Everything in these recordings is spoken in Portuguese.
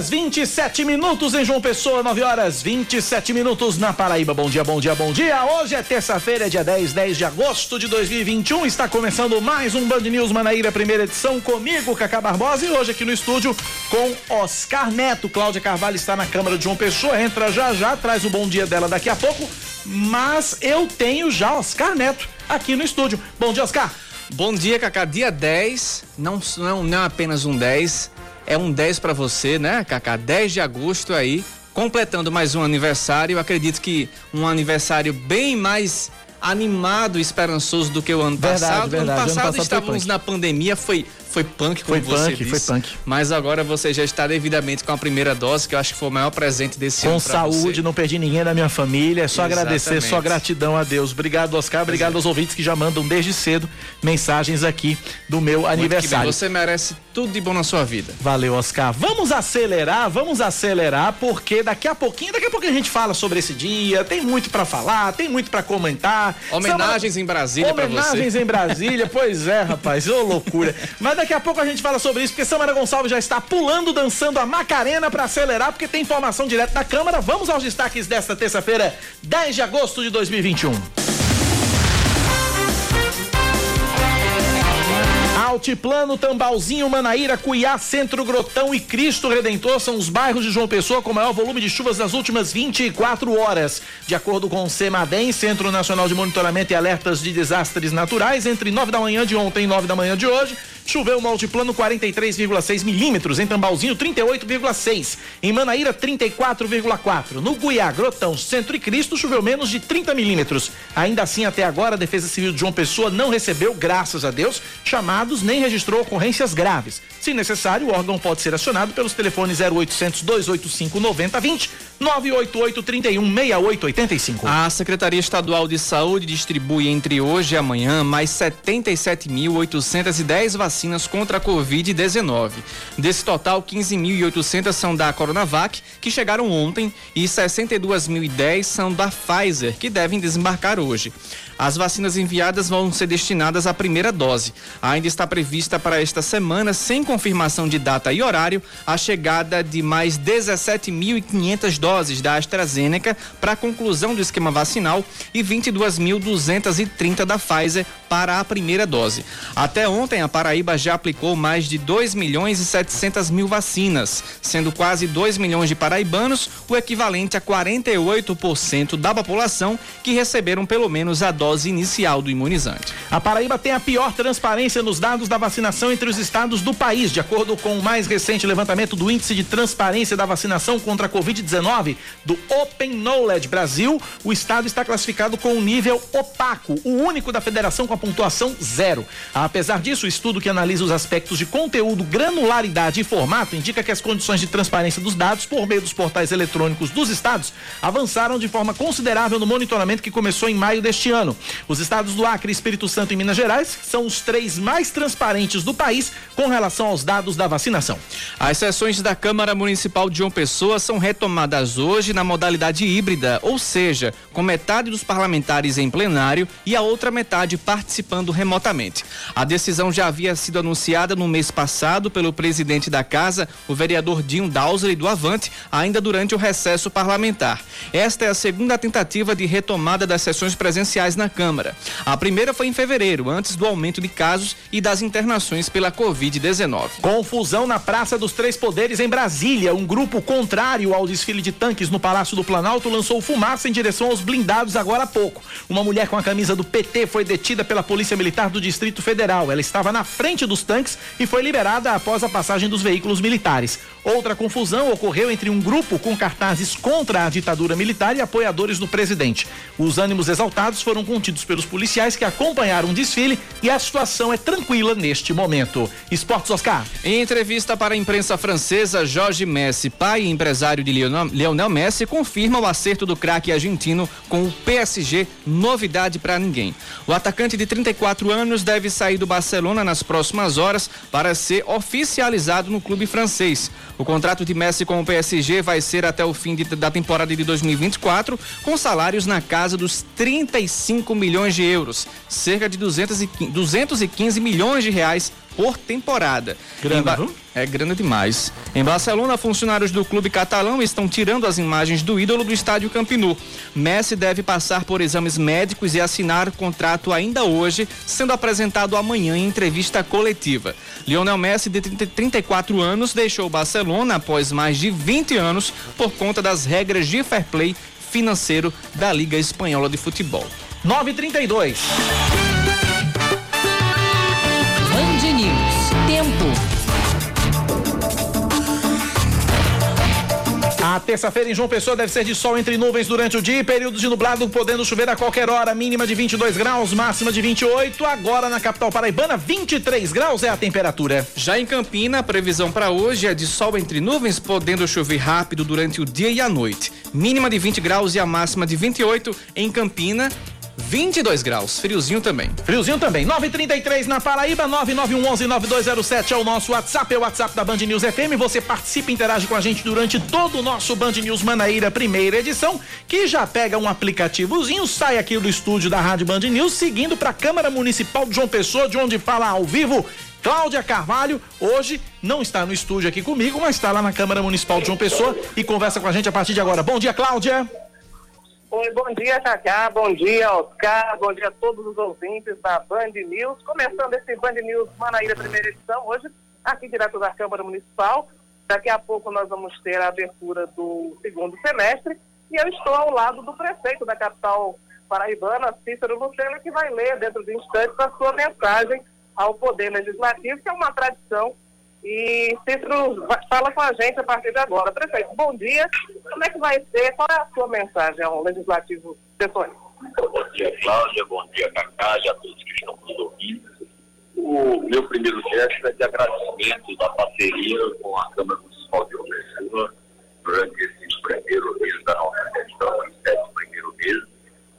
Horas 27 minutos em João Pessoa, 9 horas 27 minutos na Paraíba. Bom dia, bom dia, bom dia. Hoje é terça-feira, dia 10, 10 de agosto de 2021. Está começando mais um Band News Manaíra, primeira edição, comigo, Cacá Barbosa, e hoje aqui no estúdio com Oscar Neto. Cláudia Carvalho está na Câmara de João Pessoa, entra já já, traz o bom dia dela daqui a pouco. Mas eu tenho já Oscar Neto aqui no estúdio. Bom dia, Oscar. Bom dia, Cacá. Dia 10, não, não, não é apenas um 10, é um 10 para você, né, Cacá? 10 de agosto aí, completando mais um aniversário. Acredito que um aniversário bem mais animado e esperançoso do que o ano Verdade, passado. verdade. Ano Ano passado passado foi estávamos na pandemia, foi foi punk, como Foi você punk, disse. foi punk. Mas agora você já está devidamente com a primeira dose, que eu acho que foi o maior presente desse Com ano pra saúde, você. não perdi ninguém da minha família. É só Exatamente. agradecer, só gratidão a Deus. Obrigado, Oscar. Obrigado é. aos ouvintes que já mandam desde cedo mensagens aqui do meu Muito aniversário. Você merece tudo de bom na sua vida. Valeu, Oscar. Vamos acelerar, vamos acelerar, porque daqui a pouquinho, daqui a pouquinho a gente fala sobre esse dia. Tem muito pra falar, tem muito pra comentar. Homenagens em Brasília pra você. Homenagens em Brasília, pois é, rapaz, ô loucura. Mas daqui a pouco a gente fala sobre isso, porque Samara Gonçalves já está pulando, dançando a Macarena pra acelerar, porque tem informação direto da Câmara. Vamos aos destaques desta terça-feira, 10 de agosto de 2021. Altiplano, Tambalzinho, Manaíra, Cuiá, Centro Grotão e Cristo Redentor são os bairros de João Pessoa com maior volume de chuvas nas últimas 24 horas. De acordo com o CEMADEM, Centro Nacional de Monitoramento e Alertas de Desastres Naturais, entre 9 da manhã de ontem e 9 da manhã de hoje, choveu no Altiplano 43,6 milímetros, em Tambalzinho 38,6, em Manaíra 34,4. No Guiá, Grotão, Centro e Cristo choveu menos de 30 milímetros. Ainda assim, até agora, a Defesa Civil de João Pessoa não recebeu, graças a Deus, chamados nem registrou ocorrências graves. Se necessário, o órgão pode ser acionado pelos telefones 0800 285 9020, 988 31 6885. A Secretaria Estadual de Saúde distribui entre hoje e amanhã mais 77.810 vacinas contra a Covid-19. Desse total, 15.800 são da Coronavac, que chegaram ontem, e 62.010 são da Pfizer, que devem desembarcar hoje. As vacinas enviadas vão ser destinadas à primeira dose. Ainda está prevista para esta semana, sem confirmação de data e horário, a chegada de mais 17.500 doses da AstraZeneca para a conclusão do esquema vacinal e 22.230 da Pfizer para a primeira dose. Até ontem, a Paraíba já aplicou mais de 2 milhões e 700 mil vacinas, sendo quase 2 milhões de paraibanos, o equivalente a 48% da população que receberam pelo menos a dose inicial do imunizante. A Paraíba tem a pior transparência nos dados da vacinação entre os estados do país. De acordo com o mais recente levantamento do Índice de Transparência da Vacinação contra a Covid-19 do Open Knowledge Brasil, o estado está classificado com um nível opaco, o único da federação com a pontuação zero. Apesar disso, o estudo que analisa os aspectos de conteúdo, granularidade e formato indica que as condições de transparência dos dados por meio dos portais eletrônicos dos estados avançaram de forma considerável no monitoramento que começou em maio deste ano. Os estados do Acre, Espírito Santo e Minas Gerais são os três mais transparentes do país com relação aos dados da vacinação. As sessões da Câmara Municipal de João Pessoa são retomadas hoje na modalidade híbrida, ou seja, com metade dos parlamentares em plenário e a outra metade participando remotamente. A decisão já havia sido anunciada no mês passado pelo presidente da casa, o vereador Dinho Dausley do Avante, ainda durante o recesso parlamentar. Esta é a segunda tentativa de retomada das sessões presenciais na Câmara. A primeira foi em fevereiro, antes do aumento de casos e das internações pela Covid-19. Confusão na Praça dos Três Poderes em Brasília. Um grupo contrário ao desfile de tanques no Palácio do Planalto lançou fumaça em direção aos blindados agora há pouco. Uma mulher com a camisa do PT foi detida pela Polícia Militar do Distrito Federal. Ela estava na frente dos tanques e foi liberada após a passagem dos veículos militares. Outra confusão ocorreu entre um grupo com cartazes contra a ditadura militar e apoiadores do presidente. Os ânimos exaltados foram contidos pelos policiais que acompanharam o desfile e a situação é tranquila neste momento. Esportes Oscar. Em entrevista para a imprensa francesa, Jorge Messi, pai e empresário de Lionel Messi, confirma o acerto do craque argentino com o PSG, novidade para ninguém. O atacante de 34 anos deve sair do Barcelona nas próximas horas para ser oficializado no clube francês. O contrato de Messi com o PSG vai ser até o fim de, da temporada de 2024, com salários na casa dos 35 milhões de euros, cerca de 215, 215 milhões de reais por temporada. Grana, é grana demais. Em Barcelona, funcionários do clube catalão estão tirando as imagens do ídolo do estádio Camp Nou. Messi deve passar por exames médicos e assinar o contrato ainda hoje, sendo apresentado amanhã em entrevista coletiva. Lionel Messi, de 34 anos, deixou o Barcelona após mais de 20 anos por conta das regras de fair play financeiro da Liga Espanhola de Futebol. 932. A terça-feira em João Pessoa deve ser de sol entre nuvens durante o dia e períodos de nublado, podendo chover a qualquer hora. Mínima de 22 graus, máxima de 28. Agora na capital paraibana, 23 graus é a temperatura. Já em Campina, a previsão para hoje é de sol entre nuvens, podendo chover rápido durante o dia e a noite. Mínima de 20 graus e a máxima de 28 em Campina. 22 graus, friozinho também. Friozinho também. 933 na Paraíba, 991119207 é o nosso WhatsApp, é o WhatsApp da Band News FM. Você participa e interage com a gente durante todo o nosso Band News Manaíra primeira edição, que já pega um aplicativozinho, sai aqui do estúdio da Rádio Band News, seguindo para a Câmara Municipal de João Pessoa, de onde fala ao vivo Cláudia Carvalho, hoje não está no estúdio aqui comigo, mas está lá na Câmara Municipal de João Pessoa e conversa com a gente a partir de agora. Bom dia, Cláudia. Oi, bom dia, Cacá, bom dia, Oscar, bom dia a todos os ouvintes da Band News. Começando esse Band News Manaíra, primeira edição, hoje aqui direto da Câmara Municipal. Daqui a pouco nós vamos ter a abertura do segundo semestre e eu estou ao lado do prefeito da capital paraibana, Cícero Lucena, que vai ler dentro de instantes a sua mensagem ao Poder Legislativo, que é uma tradição e Cícero fala com a gente a partir de agora. Prefeito, bom dia. Como é que vai ser? Qual é a sua mensagem ao Legislativo Sessões? Bom dia, Cláudia. Bom dia, Cacá, a todos que estão nos ouvindo. O meu primeiro gesto é de agradecimento da parceria com a Câmara Municipal de Pessoa durante esse primeiro mês da nossa gestão, os sete primeiros meses,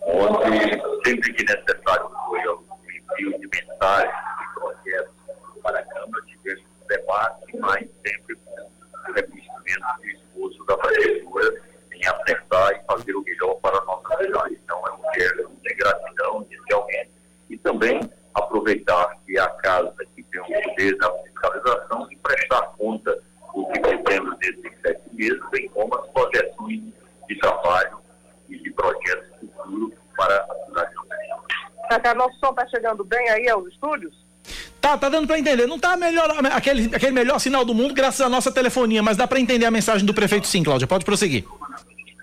onde sempre que necessário foi o envio de mensagens e projetos para a Câmara, tivemos debate, mas sempre com reconhecimento do esforço da prefeitura em acertar e fazer o melhor para a nossa cidade. Então, é um gesto de gratidão inicialmente e também aproveitar que a casa que tem o poder da fiscalização e prestar conta do que fizemos nesses sete meses, bem como as projeções de trabalho e de projetos futuros para a cidade de São Cacá, nosso som está chegando bem aí aos estúdios? Tá, tá dando para entender. Não tá melhor, aquele, aquele melhor sinal do mundo graças à nossa telefonia, mas dá para entender a mensagem do prefeito sim, Cláudia. Pode prosseguir.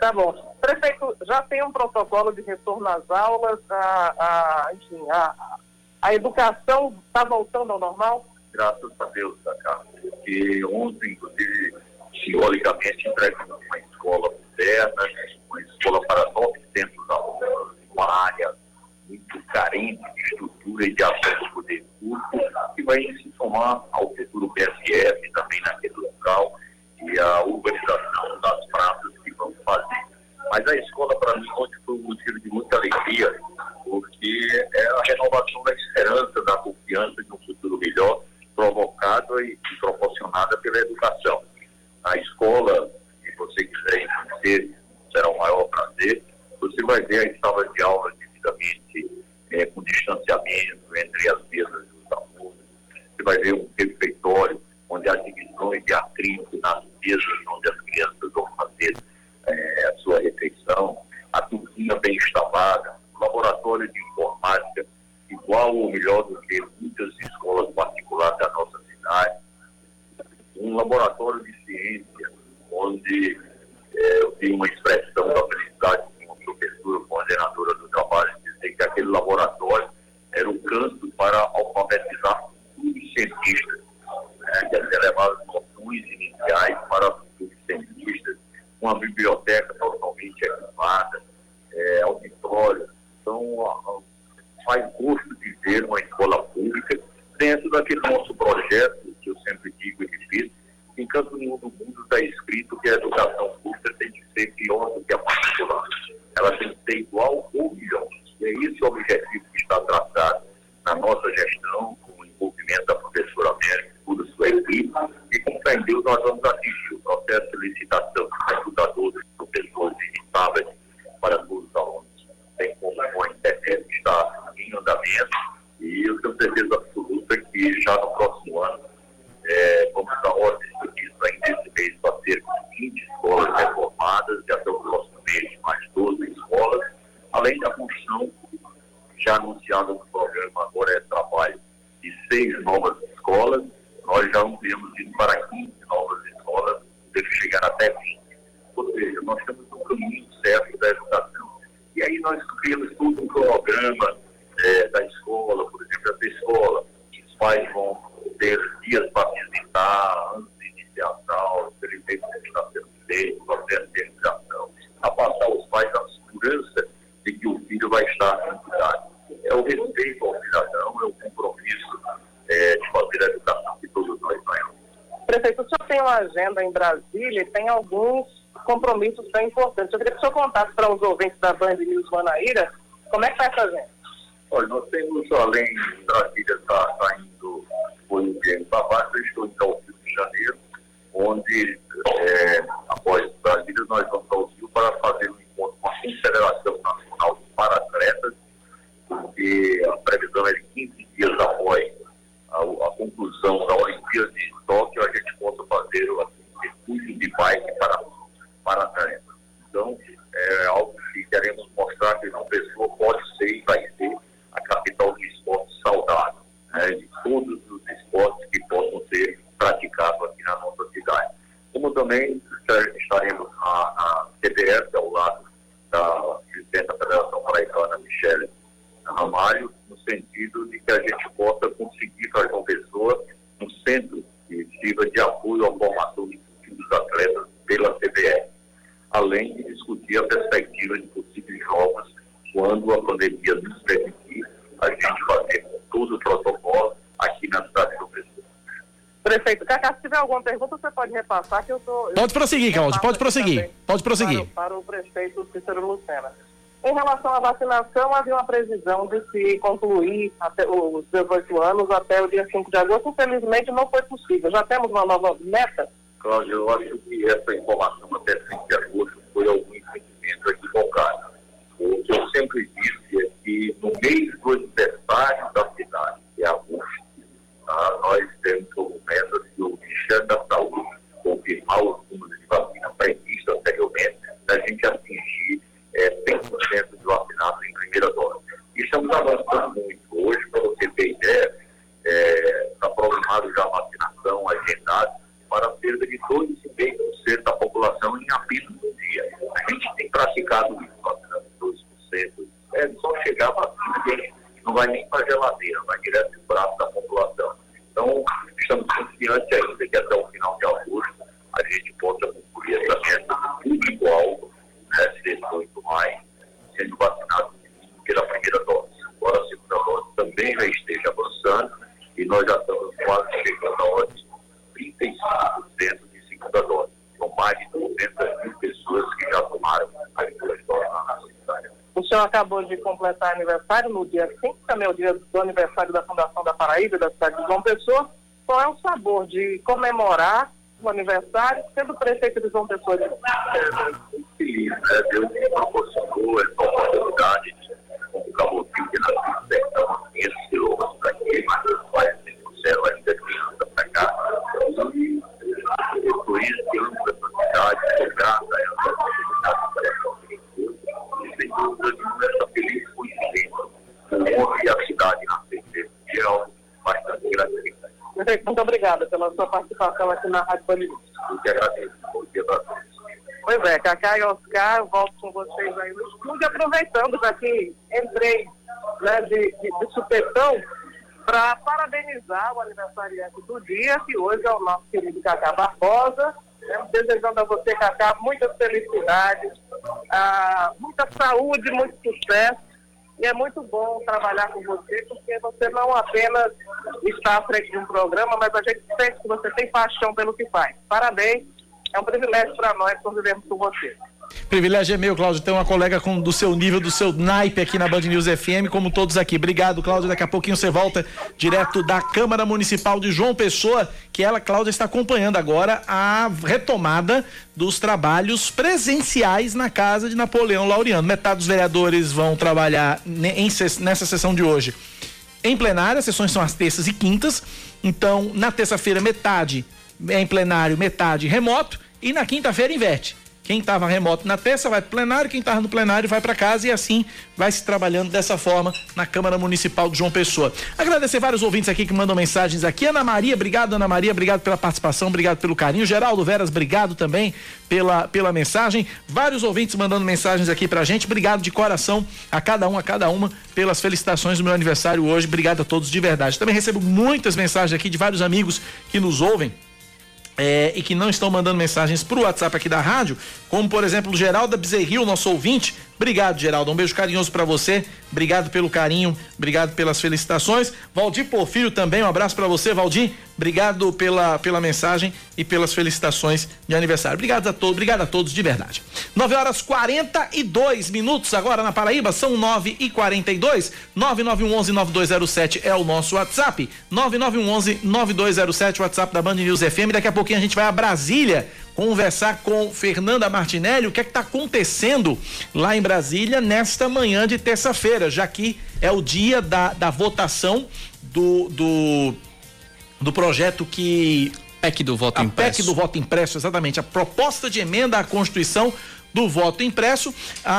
Tá bom. Prefeito, já tem um protocolo de retorno às aulas, a, a, enfim, a, a educação está voltando ao normal? Graças a Deus, Cacá. Porque ontem, inclusive, simbolicamente entregamos uma escola moderna, uma escola para 900 alunos, uma área muito carente de estrutura e de acesso ao poder público, que vai se somar ao futuro PSF também naquele local e a urbanização das praças que vamos fazer. Mas a escola, para mim, ontem foi um motivo de muita alegria, porque é a renovação da esperança, da confiança de um futuro melhor, provocada e proporcionada pela educação. A escola, se você quiser conhecer, será o maior prazer. Você vai ver as salas de aula devidamente é, com distanciamento entre as mesas dos alunos. Você vai ver um refeitório onde há divisões de atrito nas mesas onde as crianças vão fazer é, a sua refeição, a cozinha bem instalada, laboratório de informática igual ou melhor do que muitas escolas particulares da nossa cidade, um laboratório de ciência onde é, eu tenho uma expressão da felicidade com a professora coordenadora do trabalho dizer que aquele laboratório era o canto para alfabetizar futuros cientistas, né, que levar as noções iniciais para futuros cientistas, uma biblioteca totalmente equipada, é, auditório. Então, faz gosto de ver uma escola pública dentro daquele nosso projeto, que eu sempre digo e repito, em canto nenhum do mundo está escrito que a educação pública tem que ser pior do que a particular. Ela tem que ser igual ou melhor. E é esse o objetivo que está traçado na nossa gestão, com o envolvimento da professora América e toda a sua equipe, e com fé em Deus nós vamos atingir o processo de licitação dos computadores, professores e tablets para todos os alunos. Tem como a internet está em andamento, e eu tenho certeza absoluta que já no próximo ano é, vamos dar ordem isso ainda esse mês para ter 20 escolas reformadas e até o próximo mês mais 12 escolas, além da construção já anunciada no programa Agora é Trabalho de seis novas escolas, nós já ampliamos isso para 15 novas escolas, deve chegar até 20. Ou seja, nós temos um caminho certo da educação. E aí nós criamos todo um programa é, da escola, por exemplo, essa escola, os pais vão ter dias para visitar antes de iniciar a aula, ele vê como está sendo feito, o processo de educação, a passar os pais a segurança de que o filho vai estar em cidade. É o respeito ao cidadão, é o compromisso é, de fazer a educação que todos nós sonhamos. Prefeito, o senhor tem uma agenda em Brasília e tem alguns compromissos bem importantes. Eu queria que o senhor contasse para os ouvintes da Band News Manaíra como é que está essa agenda. Olha, nós temos, além de Brasília, está tá indo foi o Guilherme Babaca, eu estou em Rio de Janeiro, onde, é, após Brasília, nós vamos ao Rio para fazer um encontro com a Confederação Nacional de Paratletas, porque a previsão é de 15 dias após a, a conclusão da Olimpíada de Tóquio, a gente possa fazer o circuito de bike para, para atletas. Então, é algo que queremos mostrar que uma pessoa pode ser e vai ser a capital do esporte saudável, né, de todos os esportes que possam ser praticados aqui na nossa cidade. Como também estaremos na, na CBS, ao lado da presidente da Federação Paraibana, Michele Ramalho, no sentido de que a gente possa conseguir para João Pessoa um centro que sirva de apoio à formação dos atletas pela CBS, além de discutir a perspectiva de possíveis jogos quando a pandemia nos permitir, a gente fazer todo o protocolo aqui na cidade de João Pessoa. Prefeito, Cacá, se tiver alguma pergunta, você pode repassar que eu estou. Pode prosseguir, Cláudio, pode prosseguir. Pode prosseguir. Para, para o prefeito Cícero Lucena. Em relação à vacinação, havia uma previsão de se concluir até os 18 anos até o dia 5 de agosto. Infelizmente, não foi possível. Já temos uma nova meta? Cláudio, eu acho que essa informação até 5 de agosto foi algum entendimento equivocado. O que eu sempre disse é que no mês do aniversário da cidade, que é agosto, tá, nós temos como meta se o Ministério da Saúde confirmar os números de vacina previsto anteriormente, a gente atingir é, 100% de vacinados em primeira dose. E estamos avançando muito. Hoje, para você ter ideia, está programado já a vacinação agendada para cerca de 2,5% da população em apenas um dia. A gente tem praticado isso, vacinando 2%. É só chegar a vacina, a gente não vai nem para a geladeira, vai direto no braço da população. Então, estamos confiantes ainda que até o agosto a gente possa concluir essa meta público-alvo, né, 18 mais, sendo vacinado pela primeira dose. Agora a segunda dose também já esteja avançando e nós já estamos quase chegando a hora de 35% de segunda dose. São mais de 200 mil pessoas que já tomaram as duas doses na cidade. O senhor acabou de completar aniversário no dia 5, também o dia do aniversário da Fundação da Paraíba, da cidade de João Pessoa. Qual é o sabor de comemorar o aniversário sendo prefeito de João Pessoa? É, feliz, né? Deus me proporcionou essa oportunidade de convocar o filho que nasceu no sertão, 500 quilômetros daqui, mas os pais trouxeram ainda criança para cá. E por isso que amo essa cidade, sou grata a essa oportunidade para essa oportunidade. E sem dúvida nenhuma, essa feliz coincidência, o homem e a cidade nascer nesse dia é algo bastante gratificante. Prefeito, muito obrigada pela sua participação aqui na Rádio todos. Pois é, Cacá e Oscar, eu volto com vocês aí no estúdio, aproveitando que entrei né, de, de, de supetão para parabenizar o aniversariante do dia, que hoje é o nosso querido Cacá Barbosa. Né, desejando a você, Cacá, muitas felicidades, ah, muita saúde, muito sucesso E é muito bom trabalhar com você, porque você não apenas está à frente de um programa, mas a gente sente que você tem paixão pelo que faz. Parabéns, é um privilégio para nós convivermos com você. Privilégio é meu, Cláudio, ter uma colega com, do seu nível, do seu naipe aqui na Band News FM, como todos aqui. Obrigado, Cláudio. Daqui a pouquinho você volta direto da Câmara Municipal de João Pessoa, que ela, Cláudia, está acompanhando agora a retomada dos trabalhos presenciais na casa de Napoleão Laureano. Metade dos vereadores vão trabalhar em, nessa sessão de hoje em plenária, as sessões são às terças e quintas. Então, na terça-feira, metade é em plenário, metade remoto, e na quinta-feira inverte. Quem estava remoto na terça vai para plenário, quem estava no plenário vai para casa e assim vai se trabalhando dessa forma na Câmara Municipal de João Pessoa. Agradecer vários ouvintes aqui que mandam mensagens aqui. Ana Maria, obrigado, Ana Maria, obrigado pela participação, obrigado pelo carinho. Geraldo Veras, obrigado também pela, pela mensagem. Vários ouvintes mandando mensagens aqui pra gente. Obrigado de coração a cada um, a cada uma, pelas felicitações do meu aniversário hoje. Obrigado a todos de verdade. Também recebo muitas mensagens aqui de vários amigos que nos ouvem é, e que não estão mandando mensagens para o WhatsApp aqui da rádio, como por exemplo o Geraldo Bezerril, nosso ouvinte. Obrigado, Geraldo. Um beijo carinhoso para você. Obrigado pelo carinho, obrigado pelas felicitações. Valdir Porfírio também, um abraço para você, Valdir. Obrigado pela, pela mensagem e pelas felicitações de aniversário. Obrigado a todos, obrigado a todos de verdade. 9 horas 42 minutos agora na Paraíba, são 9 e 42 9911 9207 é o nosso WhatsApp. 9911 9207, WhatsApp da Band News FM. Daqui a pouquinho a gente vai a Brasília conversar com Fernanda Martinelli o que é que está acontecendo lá em Brasília nesta manhã de terça-feira, já que é o dia da, da votação do, do, do projeto que PEC do voto a impresso. PEC do voto impresso, exatamente. A proposta de emenda à Constituição do voto impresso. A,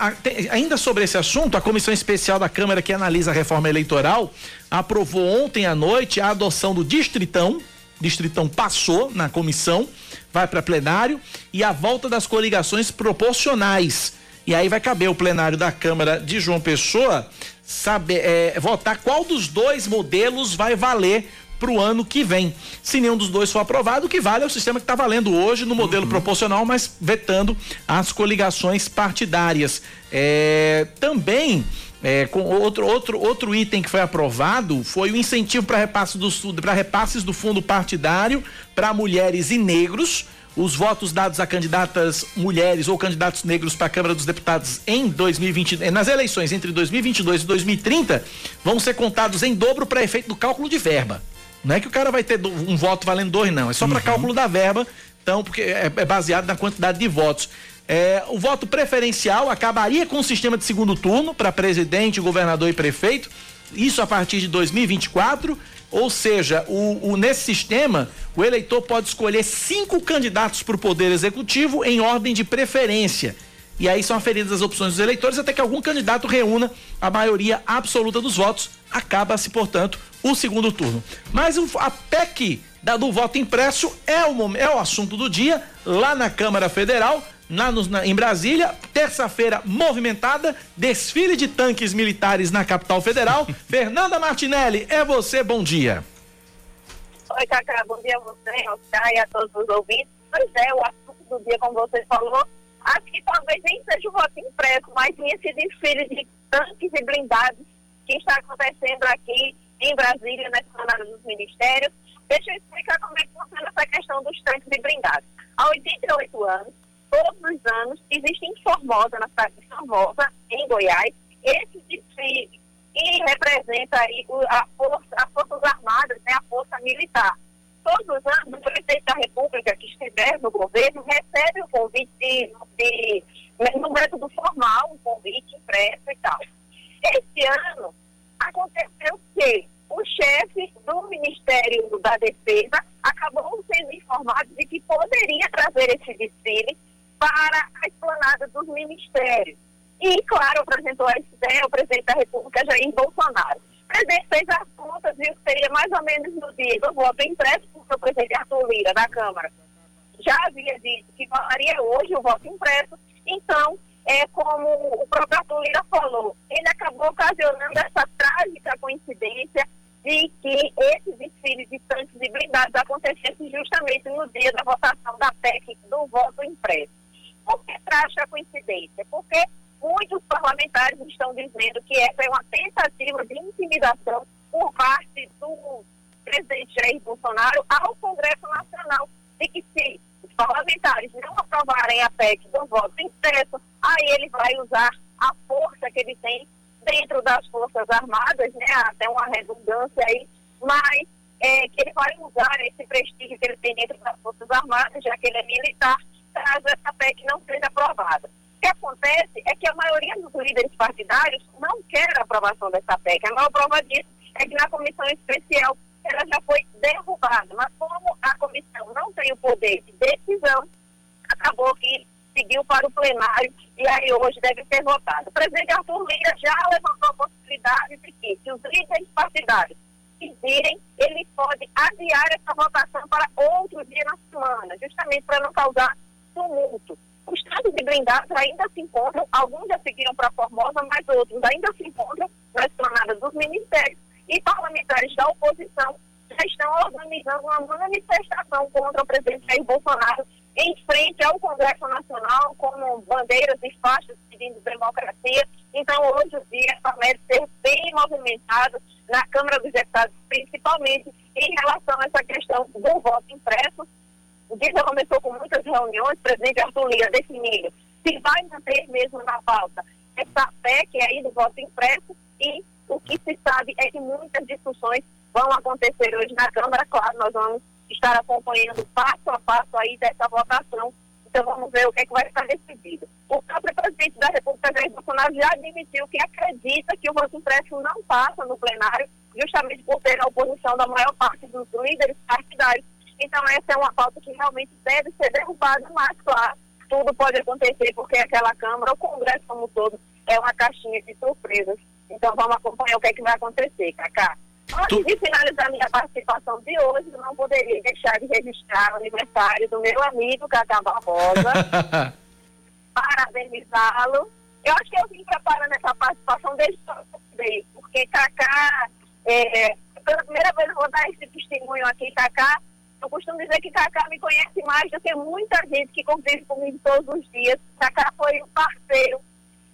a, a, tem, ainda sobre esse assunto, a Comissão Especial da Câmara que analisa a reforma eleitoral aprovou ontem à noite a adoção do Distritão. Distritão passou na comissão vai para plenário e a volta das coligações proporcionais. E aí vai caber o plenário da Câmara de João Pessoa saber é, votar qual dos dois modelos vai valer para o ano que vem. Se nenhum dos dois for aprovado, o que vale é o sistema que está valendo hoje no modelo uhum. proporcional, mas vetando as coligações partidárias. É, também. É, com outro, outro, outro item que foi aprovado foi o incentivo para repasse do, repasses do fundo partidário para mulheres e negros. Os votos dados a candidatas mulheres ou candidatos negros para a Câmara dos Deputados em 2020, eh, nas eleições entre 2022 e 2030, vão ser contados em dobro para efeito do cálculo de verba. Não é que o cara vai ter um voto valendo dois, não. É só para uhum. cálculo da verba. Então, porque é, é baseado na quantidade de votos. É, o voto preferencial acabaria com o sistema de segundo turno para presidente, governador e prefeito. Isso a partir de 2024 ou seja, o, o, nesse sistema, o eleitor pode escolher cinco candidatos para o Poder Executivo em ordem de preferência. E aí são aferidas as opções dos eleitores até que algum candidato reúna a maioria absoluta dos votos. Acaba-se, portanto, o segundo turno. Mas o, a PEC da, do voto impresso é o, é o assunto do dia lá na Câmara Federal na, na, em Brasília, terça-feira movimentada, desfile de tanques militares na capital federal. Fernanda Martinelli, é você, bom dia. Oi, Cacá, bom dia a você, Oscar e a todos os ouvintes. Pois é, o assunto do dia, como você falou, acho que talvez nem seja o voto impresso, mas sim esse desfile de tanques e blindados que está acontecendo aqui em Brasília, na Esplanada dos Ministérios. Deixa eu explicar como é que funciona essa questão dos tanques e blindados. Há 88 anos, todos os anos, existe em Formosa, na cidade de Formosa, em Goiás, esse desfile que representa aí a força, as Forças Armadas, né, a Força Militar. Todos os anos, o presidente da República que estiver no governo recebe o convite de, de, no método formal, um convite impresso e tal. Este ano, aconteceu que o chefe do Ministério da Defesa acabou sendo informado de que poderia trazer esse desfile para a esplanada dos ministérios. E, claro, apresentou essa ideia ao presidente da República, Jair Bolsonaro. O presidente fez as contas, que seria mais ou menos no dia do voto impresso, porque o presidente Arthur Lira, da Câmara, já havia dito que faria hoje o voto impresso. Então, é como o próprio Lira falou, ele acabou ocasionando essa trágica coincidência de que esse desfile de tanques e blindados acontecesse justamente no dia da votação da PEC do voto impresso. Por que traz a coincidência? Porque muitos parlamentares estão dizendo que essa é uma tentativa de intimidação por parte do presidente Jair Bolsonaro ao Congresso Nacional de que se os parlamentares não aprovarem a PEC do voto impresso, aí ele vai usar a força que ele tem dentro das Forças Armadas, né, até uma redundância aí, mas é, que ele vai usar esse prestígio que ele tem dentro das Forças Armadas, já que ele é militar, caso essa PEC não seja aprovada. O que acontece é que a maioria dos líderes partidários não quer a aprovação dessa PEC. A maior prova disso é que na comissão especial ela já foi derrubada. Mas como a comissão não tem o poder de decisão, acabou que seguiu para o plenário e aí hoje deve ser votado. O presidente Arthur Lira já levantou a possibilidade de que, se os líderes partidários quiserem, ele pode adiar essa votação para outro dia na semana, justamente para não causar tumulto. Os estados de blindados ainda se encontram, alguns já seguiram para Formosa, mas outros ainda se encontram na esplanada dos ministérios e parlamentares da oposição já estão organizando uma manifestação contra o presidente Jair Bolsonaro em frente ao Congresso Nacional, com bandeiras e faixas pedindo democracia. Então, hoje o dia promete ser bem movimentado na Câmara dos Deputados, principalmente em relação a essa questão do voto impresso. O dia já começou com muitas reuniões, o presidente Arthur Lira definindo se vai manter mesmo na pauta essa PEC aí do voto impresso e o que se sabe é que muitas discussões vão acontecer hoje na Câmara. Claro, nós vamos estar acompanhando passo a passo aí dessa votação. Então vamos ver o que, é que vai estar decidido. O próprio presidente da República, Jair Bolsonaro, já admitiu que acredita que o voto impresso não passa no plenário, justamente por ter a oposição da maior parte dos líderes partidários. Então essa é uma pauta que realmente deve ser derrubada, mas claro, tudo pode acontecer porque aquela Câmara, o Congresso como um todo, é uma caixinha de surpresas. Então vamos acompanhar o que, é que vai acontecer, Cacá. Antes de finalizar minha participação de hoje, eu não poderia deixar de registrar o aniversário do meu amigo Cacá Barbosa. Parabenizá-lo. Eu acho que eu vim preparando essa participação desde que porque Cacá, é, pela primeira vez eu vou dar esse testemunho aqui, Cacá. Eu costumo dizer que Cacá me conhece mais do que muita gente que convive comigo todos os dias. Cacá foi um parceiro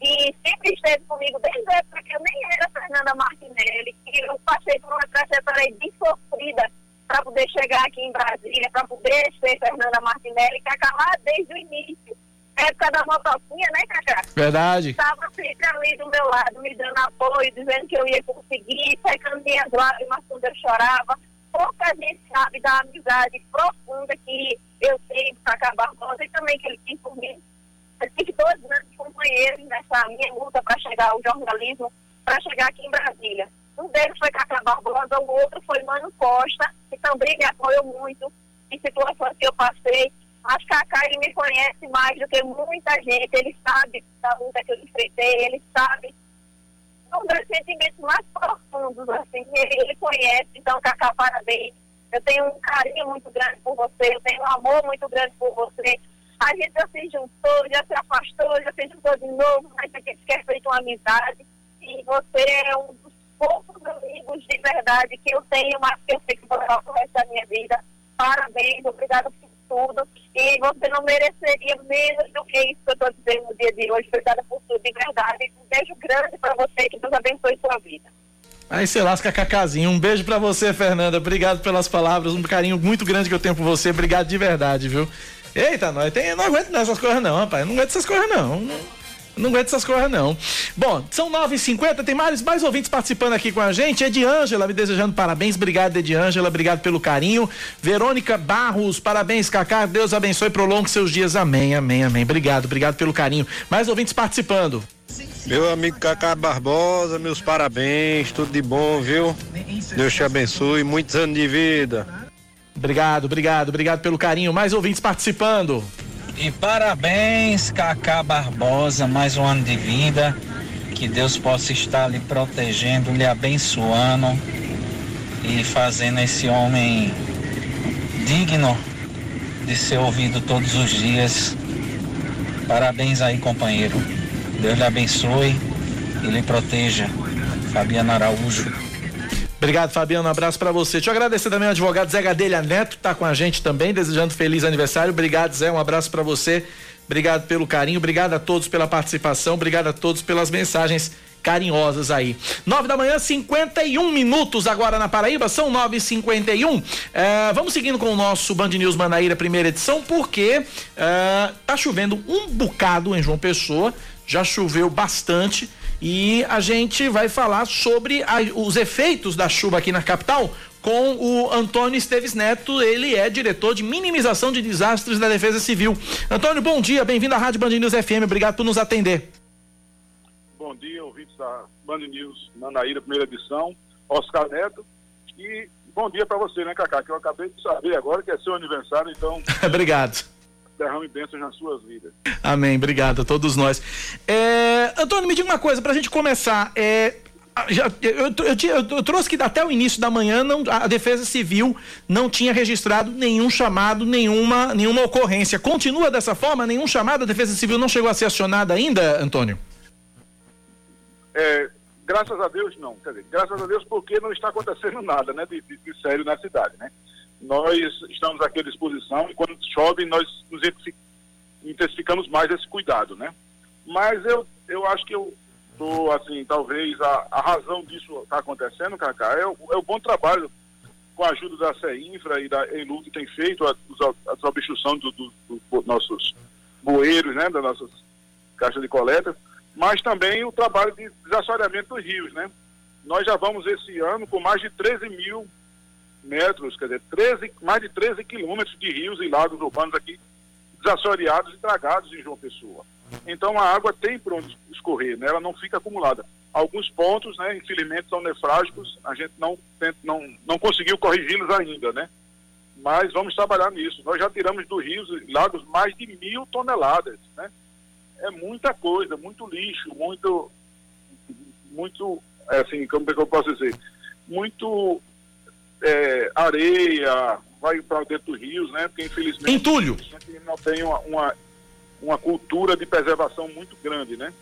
e sempre esteve comigo desde a época que eu nem era Fernanda Martinelli, que eu passei por uma trajetória bem sofrida para poder chegar aqui em Brasília, para poder ser Fernanda Martinelli, Cacá lá desde o início, época da motoquinha, né, Cacá? Verdade. Estava sempre ali do meu lado, me dando apoio, dizendo que eu ia conseguir, secando minhas lágrimas quando eu chorava. Pouca gente sabe da amizade profunda que eu tenho com Cacá Barbosa e também que ele tem por mim eu tive dois grandes companheiros nessa minha luta para chegar ao jornalismo, para chegar aqui em Brasília. Um deles foi Cacá Barbosa, o outro foi Mano Costa, que também me apoiou muito em situações que eu passei. Mas Cacá, ele me conhece mais do que muita gente, ele sabe da luta que eu enfrentei, ele sabe um dos sentimentos mais profundos, assim, ele, ele conhece. Então, Cacá, parabéns. Eu tenho um carinho muito grande por você, eu tenho um amor muito grande por você. A gente já se juntou, já se afastou, já se juntou de novo, mas a gente quer feito uma amizade. E você é um dos poucos amigos de verdade que eu tenho, mas que eu sei que vou levar o resto da minha vida. Parabéns, obrigado por tudo. E você não mereceria menos do que isso que eu estou dizendo no dia de hoje. Obrigada por tudo, de verdade. Um beijo grande para você, que Deus abençoe sua vida. Aí você lasca Cacazinho. Um beijo para você, Fernanda. Obrigado pelas palavras. Um carinho muito grande que eu tenho por você. Obrigado de verdade, viu? Eita, nós tem, não aguento essas coisas não, rapaz. Não aguento essas coisas não. não. Aguento essas coisas, não. Bom, são 9h50, tem mais, mais ouvintes participando aqui com a gente. Ediângela me desejando parabéns. Obrigado, Ediângela. Obrigado pelo carinho. Verônica Barros, parabéns, Cacá. Deus abençoe e prolongue seus dias. Amém, amém, amém. Obrigado, obrigado pelo carinho. Mais ouvintes participando. Meu amigo Cacá Barbosa, meus parabéns. Tudo de bom, viu? Deus te abençoe. Muitos anos de vida. Obrigado, obrigado, obrigado pelo carinho. Mais ouvintes participando. E parabéns, Cacá Barbosa, mais um ano de vida. Que Deus possa estar lhe protegendo, lhe abençoando e fazendo esse homem digno de ser ouvido todos os dias. Parabéns aí, companheiro. Deus lhe abençoe e lhe proteja. Fabiana Araújo. Obrigado, Fabiano. Um abraço para você. Deixa eu agradecer também ao advogado Zé Gadelha Neto, que tá com a gente também, desejando feliz aniversário. Obrigado, Zé. Um abraço para você. Obrigado pelo carinho. Obrigado a todos pela participação. Obrigado a todos pelas mensagens carinhosas aí. Nove da manhã, 51 minutos agora na Paraíba, são nove e cinquenta e um. É, vamos seguindo com o nosso Band News Manaíra, primeira edição, porque é, tá chovendo um bocado em João Pessoa, já choveu bastante e a gente vai falar sobre a, os efeitos da chuva aqui na capital com o Antônio Esteves Neto, ele é diretor de minimização de desastres da Defesa Civil. Antônio, bom dia, bem-vindo à Rádio Band News FM, obrigado por nos atender. Bom dia, ouvintes da Band News Manaíra, primeira edição, Oscar Neto, e bom dia para você, né, Cacá, que eu acabei de saber agora que é seu aniversário, então... obrigado derrame bênçãos nas suas vidas. Amém, obrigado a todos nós. É, Antônio, me diga uma coisa, para a gente começar, é, já, eu, eu, eu, eu, trouxe que até o início da manhã não, a Defesa Civil não tinha registrado nenhum chamado, nenhuma, nenhuma ocorrência. Continua dessa forma? Nenhum chamado? A Defesa Civil não chegou a ser acionada ainda, Antônio? É, graças a Deus, não. Quer dizer, graças a Deus porque não está acontecendo nada né, de, de, de sério na cidade. Né? Nós estamos aqui à disposição e quando chove nós nos intensificamos mais esse cuidado, né? Mas eu, eu acho que eu tô assim, talvez a, a razão disso está acontecendo, Cacá, é o, é o bom trabalho com a ajuda da CEINFRA e da ENLU que tem feito a, a desobstrução dos do, do, do nossos bueiros, né, das nossas caixas de coleta, mas também o trabalho de desassoreamento dos rios, né? Nós já vamos esse ano com mais de 13 mil metros, quer dizer, 13, mais de 13 quilômetros de rios e lagos urbanos aqui desassoreados e tragados em João Pessoa. Então a água tem para onde escorrer, né? ela não fica acumulada. Alguns pontos, né, infelizmente, são nefrágicos, a gente não, não, não conseguiu corrigi-los ainda, né? Mas vamos trabalhar nisso. Nós já tiramos dos rios e lagos mais de mil toneladas, né? É muita coisa, muito lixo, muito, muito, é assim, como é que eu posso dizer? Muito é, areia, vai para dentro dos rios, né? Porque infelizmente Entulho. a gente não tem uma, uma, uma, cultura de preservação muito grande, né?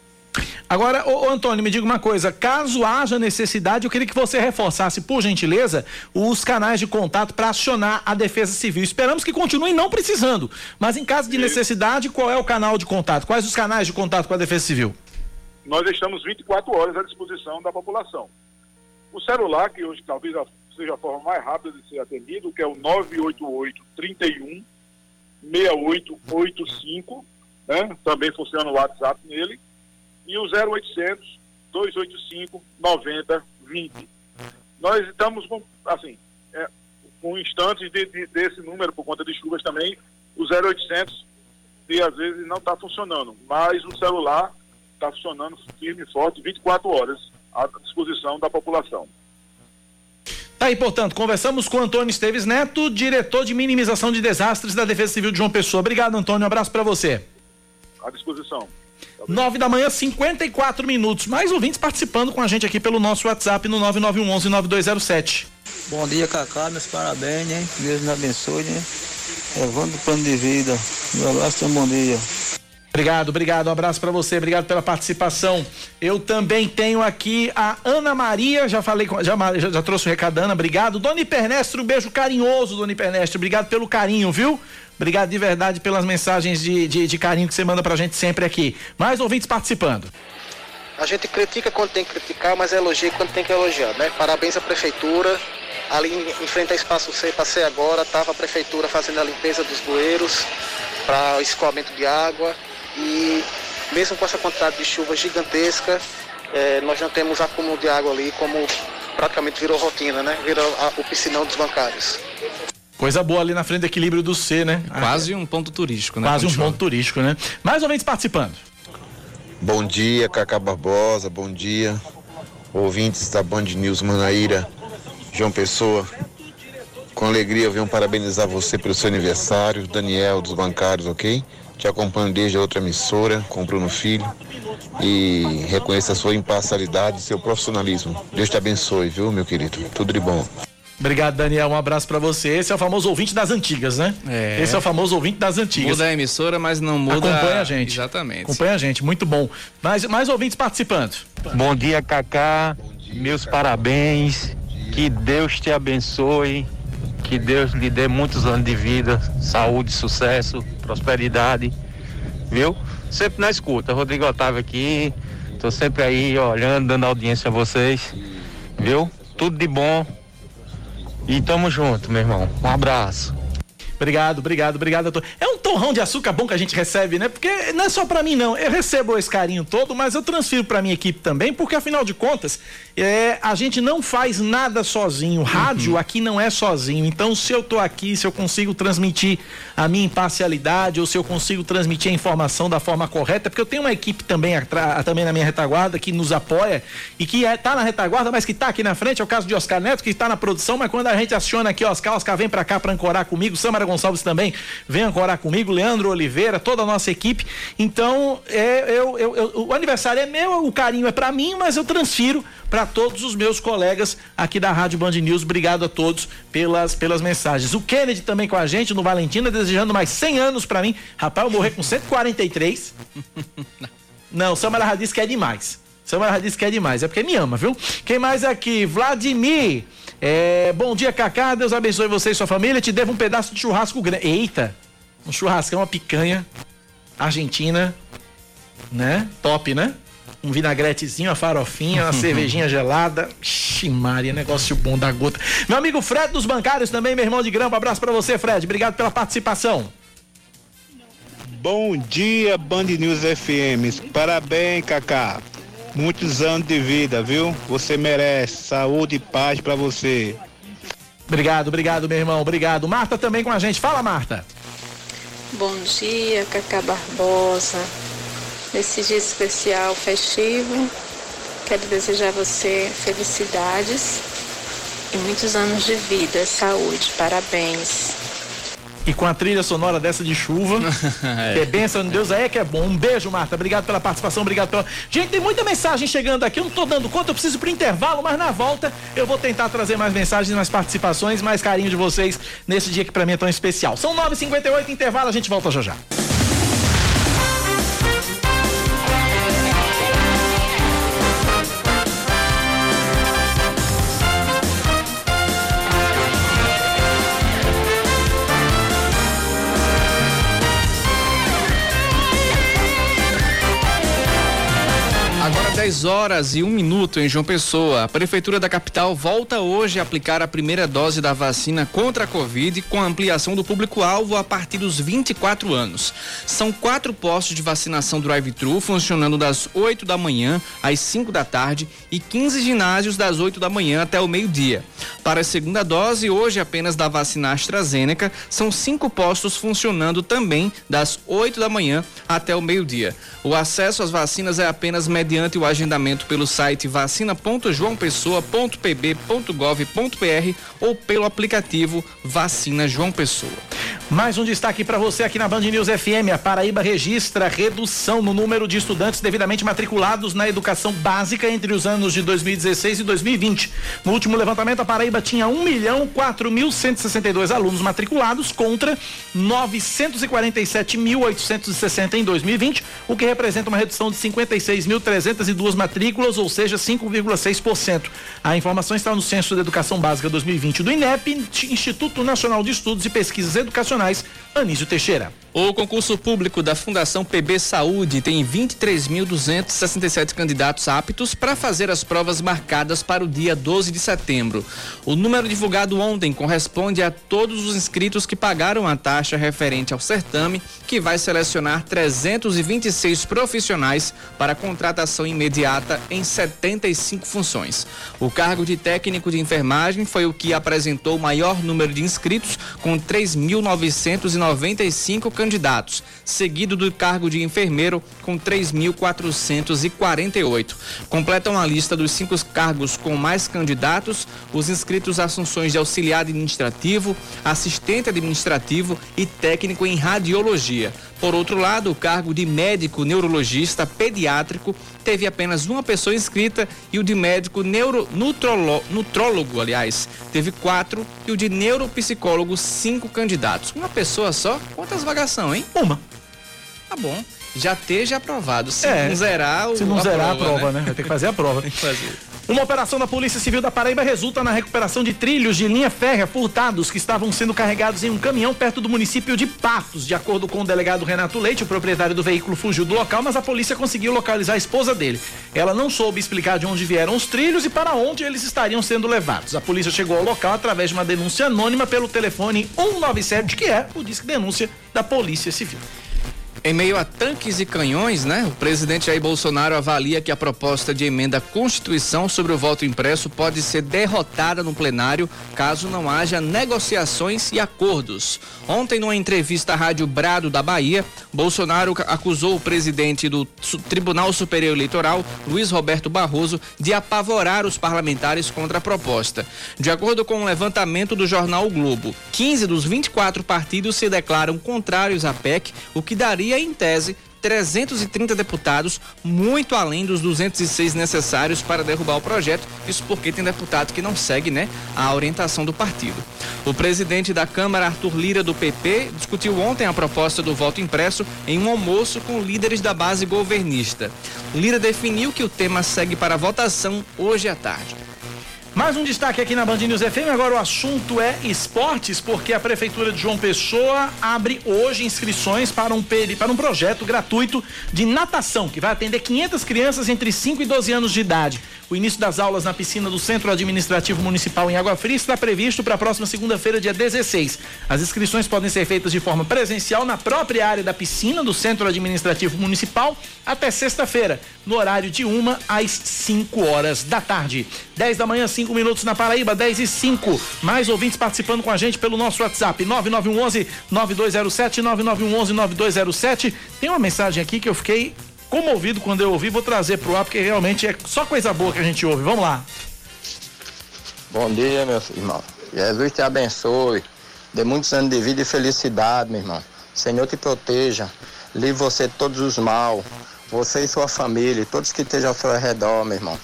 Agora, ô, ô, Antônio, me diga uma coisa, caso haja necessidade, eu queria que você reforçasse, por gentileza, os canais de contato para acionar a Defesa Civil. Esperamos que continue não precisando, mas em caso de necessidade, qual é o canal de contato? Quais os canais de contato com a Defesa Civil? Nós estamos 24 horas à disposição da população. O celular, que hoje talvez seja a forma mais rápida de ser atendido, que é o 988 31 6885, né? Também funciona o WhatsApp nele. E o 0800 285 9020. Nós estamos com, assim, é, com instantes de, de, desse número por conta de chuvas também, o 0800 e às vezes não está funcionando, mas o celular está funcionando firme e forte 24 horas à disposição da população. Tá aí, portanto, conversamos com Antônio Esteves Neto, diretor de minimização de desastres da Defesa Civil de João Pessoa. Obrigado, Antônio. Um abraço para você. À disposição. Nove da manhã, 54 minutos. Mais ouvintes participando com a gente aqui pelo nosso WhatsApp no 9911-9207. Bom dia, Cacá. Meus parabéns, né? Deus nos abençoe, né? Levando o plano de vida. Meu abraço e um bom dia. Obrigado, obrigado. Um abraço para você, obrigado pela participação. Eu também tenho aqui a Ana Maria, já falei já, já, já trouxe o recado Ana, obrigado. Dona Hipernestre, um beijo carinhoso, Dona Hipernestre, obrigado pelo carinho, viu? Obrigado de verdade pelas mensagens de, de, de carinho que você manda pra gente sempre aqui. Mais ouvintes participando. A gente critica quando tem que criticar, mas elogia quando tem que elogiar, né? Parabéns à prefeitura. Ali em frente ao espaço C, passei agora, estava a prefeitura fazendo a limpeza dos bueiros para escoamento de água e mesmo com essa quantidade de chuva gigantesca, é, nós não temos acúmulo de água ali, como praticamente virou rotina, né? Virou a, o piscinão dos bancários. Coisa boa ali na frente do equilíbrio do C, né? Quase um ponto turístico, né? Quase um ponto turístico, né? Mais ouvintes participando. Bom dia, Cacá Barbosa, bom dia. Ouvintes da Band News Manaíra, João Pessoa. Com alegria venho parabenizar você pelo seu aniversário, Daniel dos bancários, ok? Te acompanho desde a outra emissora, com o Bruno Filho. E reconheço a sua imparcialidade e seu profissionalismo. Deus te abençoe, viu, meu querido? Tudo de bom. Obrigado, Daniel. Um abraço para você. Esse é o famoso ouvinte das antigas, né? É. Esse é o famoso ouvinte das antigas. Muda a emissora, mas não muda. Acompanha a gente. Exatamente. Acompanha a gente, muito bom. Mais, mais ouvintes participando. Bom dia, Cacá. Meus parabéns. Que Deus te abençoe, que Deus lhe dê muitos anos de vida, saúde, sucesso, prosperidade, viu? Sempre na escuta, Rodrigo Otávio aqui, tô sempre aí olhando, dando audiência a vocês, viu? Tudo de bom e tamo junto, meu irmão. Um abraço. Obrigado, obrigado, obrigado. doutor. É um torrão de açúcar bom que a gente recebe, né? Porque não é só para mim, não. Eu recebo esse carinho todo, mas eu transfiro para minha equipe também, porque afinal de contas, é, a gente não faz nada sozinho. Rádio aqui não é sozinho. Então, se eu tô aqui, se eu consigo transmitir a minha imparcialidade, ou se eu consigo transmitir a informação da forma correta, porque eu tenho uma equipe também, também na minha retaguarda que nos apoia e que é, tá na retaguarda, mas que tá aqui na frente. É o caso de Oscar Neto, que está na produção, mas quando a gente aciona aqui, Oscar, Oscar vem para cá para ancorar comigo, Samara Gonçalves também vem ancorar comigo, Leandro Oliveira, toda a nossa equipe. Então, é, eu, eu- eu- o aniversário é meu, o carinho é para mim, mas eu transfiro para todos os meus colegas aqui da Rádio Band News. Obrigado a todos pelas, pelas mensagens. O Kennedy também com a gente no Valentina, desejando mais 100 anos para mim. Rapaz, eu morrer com 143. Não, Samara disse que é demais. Samara disse que é demais, é porque me ama, viu? Quem mais aqui? Vladimir. É, bom dia, Cacá. Deus abençoe você e sua família. Te devo um pedaço de churrasco grande. Eita! Um churrascão, uma picanha. Argentina. Né? Top, né? Um vinagretezinho, uma farofinha, uma cervejinha gelada. Ixi, Maria, negócio bom da gota. Meu amigo Fred dos Bancários também, meu irmão de grampo. Abraço pra você, Fred. Obrigado pela participação. Bom dia, Band News FM. Parabéns, Kaká. Muitos anos de vida, viu? Você merece. Saúde e paz pra você. Obrigado, obrigado, meu irmão. Obrigado. Marta também com a gente. Fala, Marta. Bom dia, Cacá Barbosa. Nesse dia especial festivo, quero desejar a você felicidades e muitos anos de vida, saúde, parabéns. E com a trilha sonora dessa de chuva, que é bênção de Deus, aí é que é bom. Um beijo, Marta. Obrigado pela participação, obrigado pela. Gente, tem muita mensagem chegando aqui, eu não tô dando conta, eu preciso pro intervalo, mas na volta eu vou tentar trazer mais mensagens, mais participações, mais carinho de vocês nesse dia que pra mim é tão especial. São 9h58, intervalo, a gente volta já já. 10 horas e 1 minuto em João Pessoa. A Prefeitura da capital volta hoje a aplicar a primeira dose da vacina contra a Covid com ampliação do público-alvo a partir dos 24 anos. São quatro postos de vacinação drive-thru funcionando das 8 da manhã às 5 da tarde e 15 ginásios das 8 da manhã até o meio-dia. Para a segunda dose, hoje apenas da vacina AstraZeneca, são cinco postos funcionando também das 8 da manhã até o meio-dia. O acesso às vacinas é apenas mediante o agendamento pelo site vacina.joaopessoa.pb.gov.br ou pelo aplicativo Vacina João Pessoa. Mais um destaque para você aqui na Band News FM. A Paraíba registra redução no número de estudantes devidamente matriculados na educação básica entre os anos de 2016 e 2020. No último levantamento, a Paraíba tinha 1 milhão 4.162 alunos matriculados contra 947.860 em 2020, o que representa uma redução de 56.302 matrículas, ou seja, 5,6%. A informação está no Censo de Educação Básica 2020 do INEP, Instituto Nacional de Estudos e Pesquisas Educacionais, Anísio Teixeira. O concurso público da Fundação PB Saúde tem 23.267 candidatos aptos para fazer as provas marcadas para o dia 12 de setembro. O número divulgado ontem corresponde a todos os inscritos que pagaram a taxa referente ao certame, que vai selecionar 326 profissionais para contratação imediata em 75 funções. O cargo de técnico de enfermagem foi o que apresentou o maior número de inscritos, com 3.995 candidatos, seguido do cargo de enfermeiro com 3.448. Completam a lista dos cinco cargos com mais candidatos os inscritos às funções de auxiliar administrativo, assistente administrativo e técnico em radiologia. Por outro lado, o cargo de médico neurologista pediátrico teve apenas uma pessoa inscrita e o de médico neuro, nutrólogo, aliás, teve quatro e o de neuropsicólogo cinco candidatos. Uma pessoa só? Quantas vagas são, hein? Uma. Tá bom. Já esteja aprovado. Se É. não zerar, o, Se não zerar a prova, prova, né? Vai ter que fazer a prova. Tem que fazer. Uma operação da Polícia Civil da Paraíba resulta na recuperação de trilhos de linha férrea furtados que estavam sendo carregados em um caminhão perto do município de Patos. De acordo com o delegado Renato Leite, o proprietário do veículo fugiu do local, mas a polícia conseguiu localizar a esposa dele. Ela não soube explicar de onde vieram os trilhos e para onde eles estariam sendo levados. A polícia chegou ao local através de uma denúncia anônima pelo telefone 197, que é o disque denúncia da Polícia Civil. Em meio a tanques e canhões, né? O presidente Jair Bolsonaro avalia que a proposta de emenda à Constituição sobre o voto impresso pode ser derrotada no plenário caso não haja negociações e acordos. Ontem, numa entrevista à Rádio Brado da Bahia, Bolsonaro acusou o presidente do Tribunal Superior Eleitoral, Luiz Roberto Barroso, de apavorar os parlamentares contra a proposta. De acordo com um levantamento do jornal o Globo, 15 dos 24 partidos se declaram contrários à PEC, o que daria teria, em tese, 330 deputados, muito além dos 206 necessários para derrubar o projeto. Isso porque tem deputado que não segue, né, a orientação do partido. O presidente da Câmara, Arthur Lira, do PP, discutiu ontem a proposta do voto impresso em um almoço com líderes da base governista. Lira definiu que o tema segue para votação hoje à tarde. Mais um destaque aqui na Band News FM. Agora o assunto é esportes, porque a Prefeitura de João Pessoa abre hoje inscrições para um, para um projeto gratuito de natação, que vai atender 500 crianças entre 5 e 12 anos de idade. O início das aulas na piscina do Centro Administrativo Municipal em Água Fria está previsto para a próxima segunda-feira, dia 16. As inscrições podem ser feitas de forma presencial na própria área da piscina do Centro Administrativo Municipal até sexta-feira, no horário de 1 às 5 horas da tarde. 10 da manhã, 5 minutos na Paraíba, 10 e 5. Mais ouvintes participando com a gente pelo nosso WhatsApp, 9911 9207 9911 9207. Tem uma mensagem aqui que eu fiquei comovido quando eu ouvi, vou trazer pro ar, porque realmente é só coisa boa que a gente ouve. Vamos lá. Bom dia, meu irmão. Jesus te abençoe. Dê muitos anos de vida e felicidade, meu irmão. Senhor te proteja. Livre você de todos os mal. Você e sua família, todos que estejam ao seu redor, meu irmão.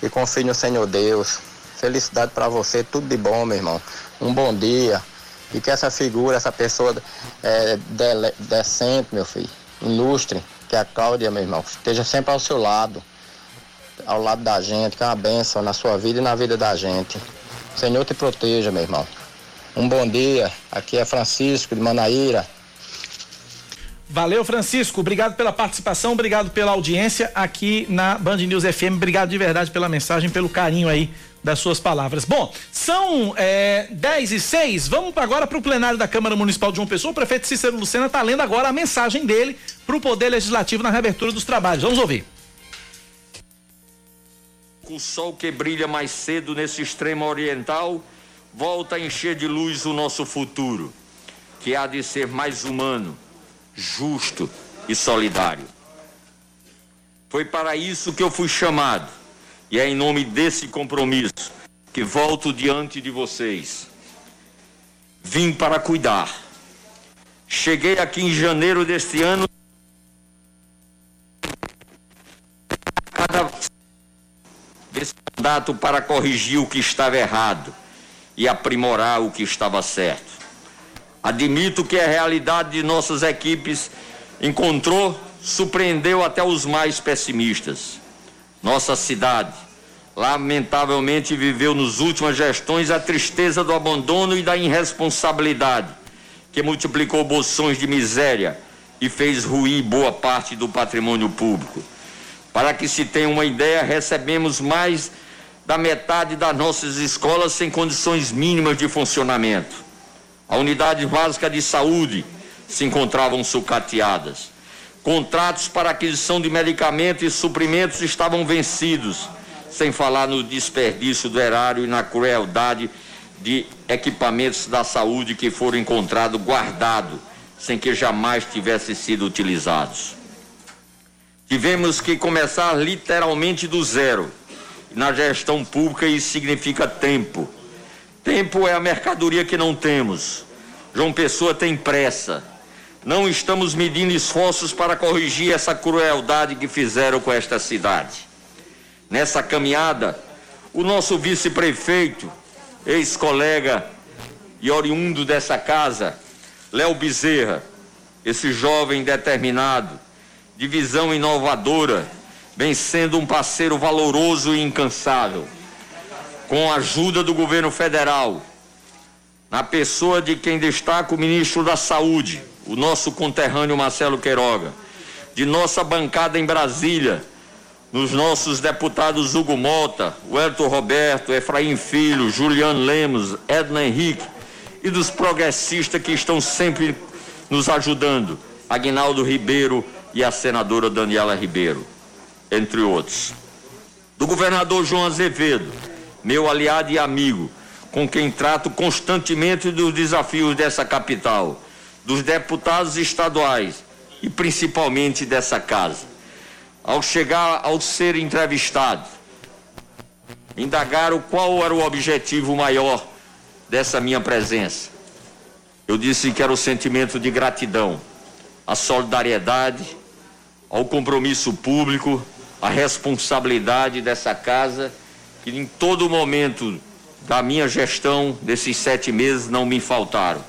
Que confie no Senhor Deus. Felicidade para você, tudo de bom, meu irmão. Um bom dia. E que essa figura, essa pessoa é, decente, meu filho, ilustre, que a Cláudia, meu irmão, esteja sempre ao seu lado, ao lado da gente, que é uma benção na sua vida e na vida da gente. Senhor te proteja, meu irmão. Um bom dia. Aqui é Francisco de Manaíra. Valeu, Francisco. Obrigado pela participação, obrigado pela audiência aqui na Band News FM. Obrigado de verdade pela mensagem, pelo carinho aí das suas palavras. Bom, são é, 10 e 6. Vamos agora para o plenário da Câmara Municipal de João Pessoa. O prefeito Cícero Lucena está lendo agora a mensagem dele para o Poder Legislativo na reabertura dos trabalhos. Vamos ouvir. O sol que brilha mais cedo nesse extremo oriental volta a encher de luz o nosso futuro, que há de ser mais humano, justo e solidário. Foi para isso que eu fui chamado e é em nome desse compromisso que volto diante de vocês. Vim para cuidar. Cheguei aqui em janeiro deste ano. Cada desse mandato para corrigir o que estava errado e aprimorar o que estava certo. Admito que a realidade de nossas equipes encontrou, surpreendeu até os mais pessimistas. Nossa cidade, lamentavelmente, viveu nos últimas gestões a tristeza do abandono e da irresponsabilidade, que multiplicou bolsões de miséria e fez ruir boa parte do patrimônio público. Para que se tenha uma ideia, recebemos mais da metade das nossas escolas sem condições mínimas de funcionamento. A unidade básica de saúde se encontravam sucateadas. Contratos para aquisição de medicamentos e suprimentos estavam vencidos, sem falar no desperdício do erário e na crueldade de equipamentos da saúde que foram encontrados guardados, sem que jamais tivessem sido utilizados. Tivemos que começar literalmente do zero. Na gestão pública isso significa tempo. Tempo é a mercadoria que não temos. João Pessoa tem pressa não estamos medindo esforços para corrigir essa crueldade que fizeram com esta cidade. Nessa caminhada, o nosso vice-prefeito, ex-colega e oriundo dessa casa, Léo Bezerra, esse jovem determinado, de visão inovadora, vem sendo um parceiro valoroso e incansável. Com a ajuda do governo federal, na pessoa de quem destaca o ministro da Saúde, o nosso conterrâneo Marcelo Queiroga, de nossa bancada em Brasília, nos nossos deputados Hugo Mota, Wellington Roberto, Efraim Filho, Juliano Lemos, Edna Henrique e dos progressistas que estão sempre nos ajudando, Agnaldo Ribeiro e a senadora Daniela Ribeiro, entre outros. Do governador João Azevedo, meu aliado e amigo, com quem trato constantemente dos desafios dessa capital, dos deputados estaduais e principalmente dessa casa. Ao chegar ao ser entrevistado, indagaram qual era o objetivo maior dessa minha presença. Eu disse que era o sentimento de gratidão, a solidariedade, ao compromisso público, a responsabilidade dessa casa, que em todo momento da minha gestão desses sete meses não me faltaram.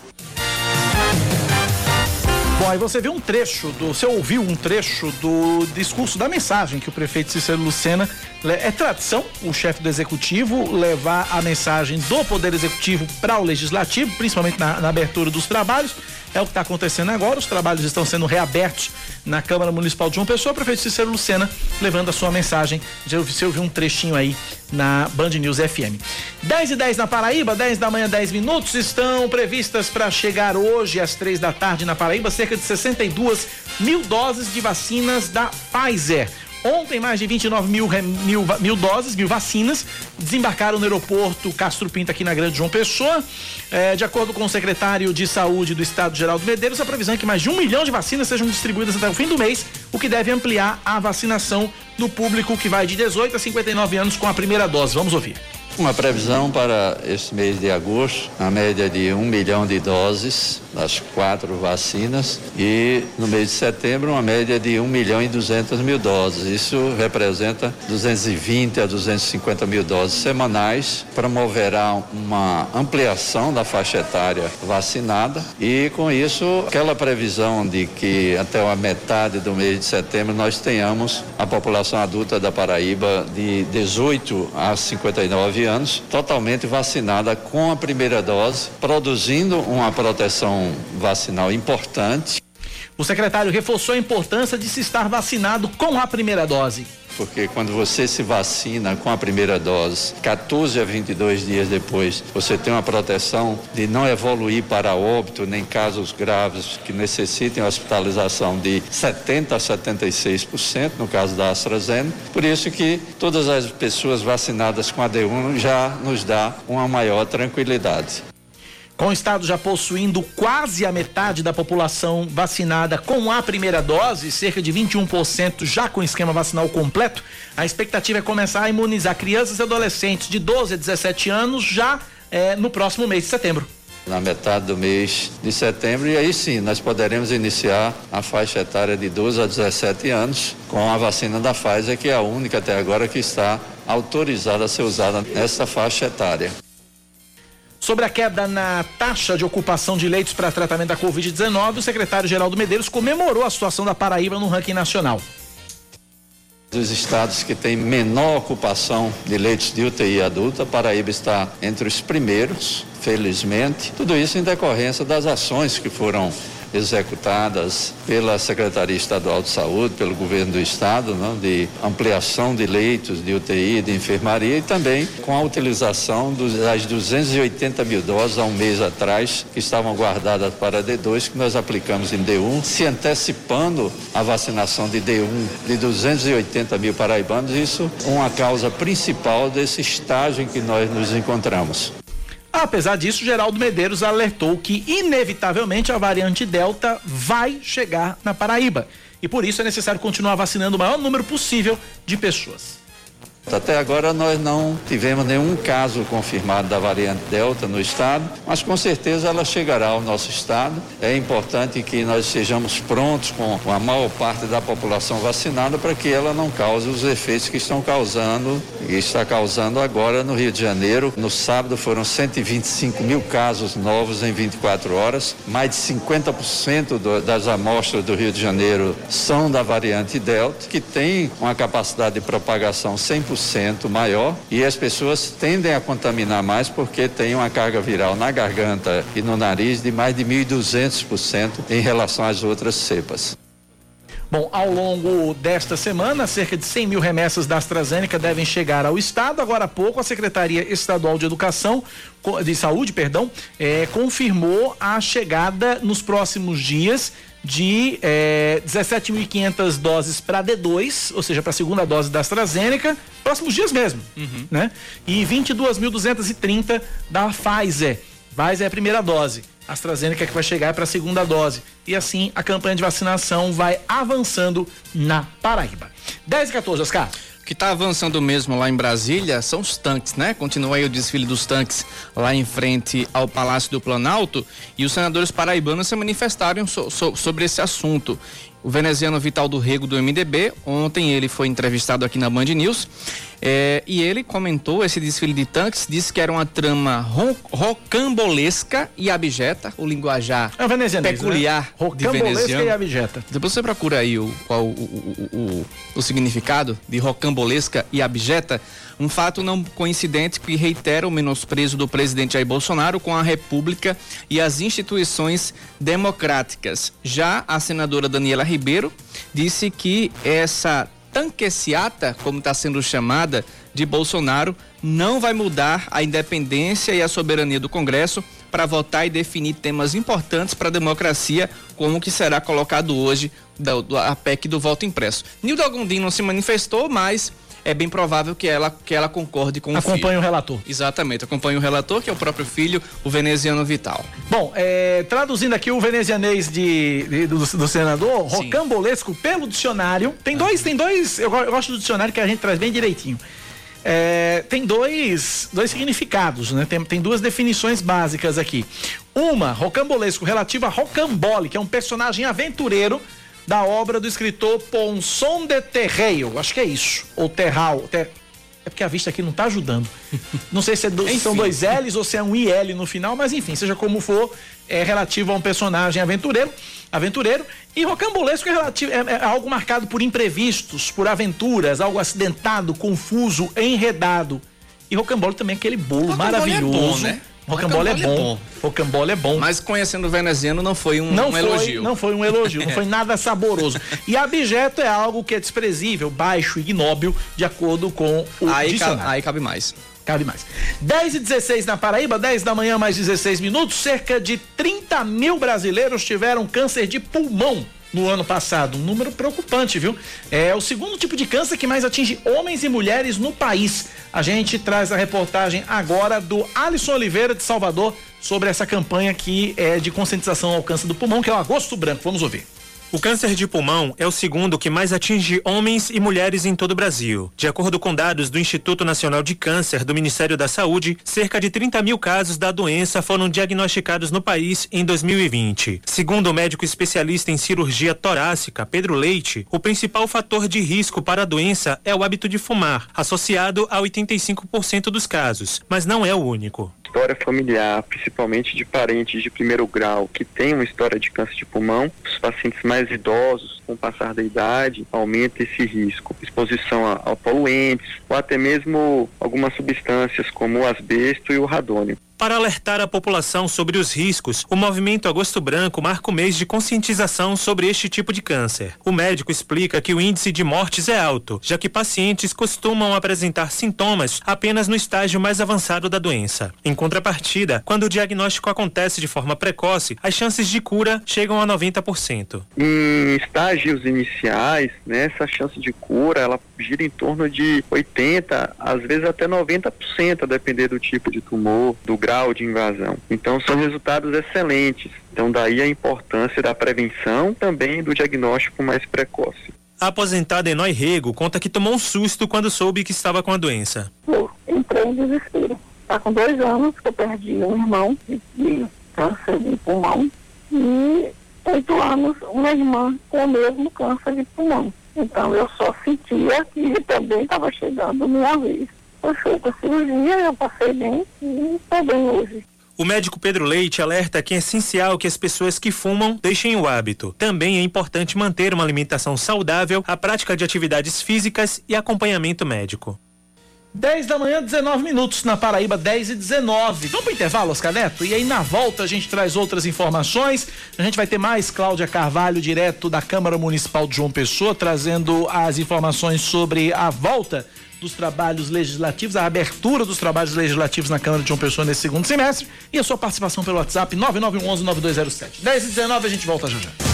Bom, aí você viu um trecho do. Você ouviu um trecho do discurso da mensagem que o prefeito Cícero Lucena. É tradição o chefe do executivo levar a mensagem do Poder Executivo para o Legislativo, principalmente na, na abertura dos trabalhos. É o que está acontecendo agora. Os trabalhos estão sendo reabertos na Câmara Municipal de João Pessoa. Prefeito Cícero Lucena levando a sua mensagem. Você ouviu um trechinho aí na Band News FM. 10 e 10 na Paraíba, 10 da manhã, 10 minutos. Estão previstas para chegar hoje às 3 da tarde na Paraíba cerca de 62 mil doses de vacinas da Pfizer. Ontem, mais de 29 mil, mil, mil doses, mil vacinas, desembarcaram no aeroporto Castro Pinto, aqui na Grande João Pessoa. É, de acordo com o secretário de Saúde do Estado, Geraldo Medeiros, a previsão é que mais de um milhão de vacinas sejam distribuídas até o fim do mês, o que deve ampliar a vacinação do público que vai de 18 a 59 anos com a primeira dose. Vamos ouvir. Uma previsão para esse mês de agosto, a média de um milhão de doses das quatro vacinas e no mês de setembro uma média de um milhão e duzentas mil doses. Isso representa 220 a 250 mil doses semanais, promoverá uma ampliação da faixa etária vacinada e com isso aquela previsão de que até a metade do mês de setembro nós tenhamos a população adulta da Paraíba de 18 a 59 anos totalmente vacinada com a primeira dose, produzindo uma proteção vacinal importante. O secretário reforçou a importância de se estar vacinado com a primeira dose porque quando você se vacina com a primeira dose, 14 a 22 dias depois, você tem uma proteção de não evoluir para óbito, nem casos graves que necessitem hospitalização de 70 a 76%, no caso da AstraZeneca. Por isso que todas as pessoas vacinadas com a D1 já nos dá uma maior tranquilidade. Com o estado já possuindo quase a metade da população vacinada com a primeira dose, cerca de 21% já com esquema vacinal completo, a expectativa é começar a imunizar crianças e adolescentes de 12 a 17 anos já é, no próximo mês de setembro na metade do mês de setembro e aí sim nós poderemos iniciar a faixa etária de 12 a 17 anos com a vacina da Pfizer que é a única até agora que está autorizada a ser usada nessa faixa etária. Sobre a queda na taxa de ocupação de leitos para tratamento da Covid-19, o secretário Geraldo Medeiros comemorou a situação da Paraíba no ranking nacional. Dos estados que têm menor ocupação de leitos de UTI adulta, Paraíba está entre os primeiros, felizmente. Tudo isso em decorrência das ações que foram executadas pela Secretaria Estadual de Saúde, pelo governo do estado, não, de ampliação de leitos de UTI, de enfermaria e também com a utilização dos, das 280 mil doses há um mês atrás que estavam guardadas para D2 que nós aplicamos em D1, se antecipando a vacinação de D1 de 280 mil paraibanos, isso uma causa principal desse estágio em que nós nos encontramos. Apesar disso, Geraldo Medeiros alertou que, inevitavelmente, a variante Delta vai chegar na Paraíba. E por isso é necessário continuar vacinando o maior número possível de pessoas. Até agora nós não tivemos nenhum caso confirmado da variante Delta no estado, mas com certeza ela chegará ao nosso estado. É importante que nós sejamos prontos com a maior parte da população vacinada para que ela não cause os efeitos que estão causando e está causando agora no Rio de Janeiro. No sábado foram 125 mil casos novos em 24 horas, mais de 50% do, das amostras do Rio de Janeiro são da variante Delta, que tem uma capacidade de propagação 100% maior e as pessoas tendem a contaminar mais porque tem uma carga viral na garganta e no nariz de mais de 1.200% em relação às outras cepas. Bom, ao longo desta semana, cerca de 100 mil remessas da AstraZeneca devem chegar ao Estado. Agora há pouco, a Secretaria Estadual de Educação, de Saúde, perdão, é, confirmou a chegada nos próximos dias de é, 17.500 doses para D2, ou seja, para a segunda dose da AstraZeneca, próximos dias mesmo, uhum. né? E 22.230 da Pfizer. Pfizer é a primeira dose. AstraZeneca que vai chegar para a segunda dose. E assim a campanha de vacinação vai avançando na Paraíba. 10 e 14, Oscar. O que está avançando mesmo lá em Brasília são os tanques, né? Continua aí o desfile dos tanques lá em frente ao Palácio do Planalto e os senadores paraibanos se manifestaram so, so, sobre esse assunto o veneziano Vital do Rego do MDB. Ontem ele foi entrevistado aqui na Band News é, e ele comentou esse desfile de tanques, disse que era uma trama ro rocambolesca e abjeta, o linguajar é né? peculiar né? Rocambolesca e abjeta. Depois você procura aí o, qual o, o, o, o significado de rocambolesca e abjeta, um fato não coincidente que reitera o menosprezo do presidente Jair Bolsonaro com a República e as instituições democráticas. Já a senadora Daniela Ribeiro disse que essa tanqueciata, como está sendo chamada, de Bolsonaro, não vai mudar a independência e a soberania do Congresso para votar e definir temas importantes para a democracia, como o que será colocado hoje da, da PEC do voto impresso. Nildo Gondim não se manifestou, mas é bem provável que ela, que ela concorde com acompanhe o Acompanhe o relator. Exatamente, acompanhe o relator, que é o próprio filho, o veneziano Vital. Bom, é, traduzindo aqui o venezianês de, de do, do, senador, Sim. rocambolesco pelo dicionário. Tem ah. dois, tem dois, eu, eu gosto do dicionário que a gente traz bem direitinho. É, tem dois, dois significados, né? Tem, tem duas definições básicas aqui. Uma, rocambolesco, relativa a rocambole, que é um personagem aventureiro da obra do escritor Ponson de Terreiro. Acho que é isso. Ou Terral. Ter... É porque a vista aqui não está ajudando. Não sei se, é do, se são dois L's ou se é um IL no final, mas enfim, seja como for, é relativo a um personagem aventureiro. Aventureiro. E rocambolesco é, relativo, é, é algo marcado por imprevistos, por aventuras, algo acidentado, confuso, enredado. E rocambole também é aquele bolo maravilhoso. É bom, né? Rocambole é, é bom. Rocambole é bom. Mas conhecendo o veneziano não foi um, não um foi, elogio. Não foi um elogio, não foi nada saboroso. E abjeto é algo que é desprezível, baixo, ignóbil, de acordo com o aí, dicionário. Aí cabe mais. Cabe mais. 10 e 16 na Paraíba, 10 da manhã, mais 16 minutos. Cerca de 30 mil brasileiros tiveram câncer de pulmão no ano passado. Um número preocupante, viu? É o segundo tipo de câncer que mais atinge homens e mulheres no país. A gente traz a reportagem agora do Alisson Oliveira de Salvador sobre essa campanha que é de conscientização ao câncer do pulmão, que é o Agosto Branco. Vamos ouvir. O câncer de pulmão é o segundo que mais atinge homens e mulheres em todo o Brasil. De acordo com dados do Instituto Nacional de Câncer do Ministério da Saúde, cerca de 30 mil casos da doença foram diagnosticados no país em 2020. Segundo o médico especialista em cirurgia torácica, Pedro Leite, o principal fator de risco para a doença é o hábito de fumar, associado a 85% dos casos, mas não é o único história familiar, principalmente de parentes de primeiro grau que têm uma história de câncer de pulmão, os pacientes mais idosos, com o passar da idade, aumenta esse risco. Exposição a, a poluentes ou até mesmo algumas substâncias como o asbesto e o radônio. Para alertar a população sobre os riscos, o movimento Agosto Branco marca o mês de conscientização sobre este tipo de câncer. O médico explica que o índice de mortes é alto, já que pacientes costumam apresentar sintomas apenas no estágio mais avançado da doença. Em contrapartida, quando o diagnóstico acontece de forma precoce, as chances de cura chegam a 90%. Em estágios iniciais, né, essa chance de cura ela gira em torno de 80, às vezes até 90%, a depender do tipo de tumor, do grau grau de invasão. Então são resultados excelentes. Então daí a importância da prevenção também do diagnóstico mais precoce. A aposentada Enói Rego conta que tomou um susto quando soube que estava com a doença. Eu entrei em desespero. Está com dois anos que eu perdi um irmão de, de câncer de pulmão e oito anos uma irmã com o mesmo câncer de pulmão. Então eu só sentia que também estava chegando minha vez. Cirurgia, eu passei bem e estou bem hoje. O médico Pedro Leite alerta que é essencial que as pessoas que fumam deixem o hábito. Também é importante manter uma alimentação saudável, a prática de atividades físicas e acompanhamento médico. 10 da manhã, 19 minutos na Paraíba, 10 e 19. Vamos pro intervalo, Oscar Neto? E aí na volta a gente traz outras informações. A gente vai ter mais Cláudia Carvalho, direto da Câmara Municipal de João Pessoa, trazendo as informações sobre a volta dos trabalhos legislativos, a abertura dos trabalhos legislativos na Câmara de João Pessoa nesse segundo semestre e a sua participação pelo WhatsApp 9911-9207. 10 e 19 a gente volta já já.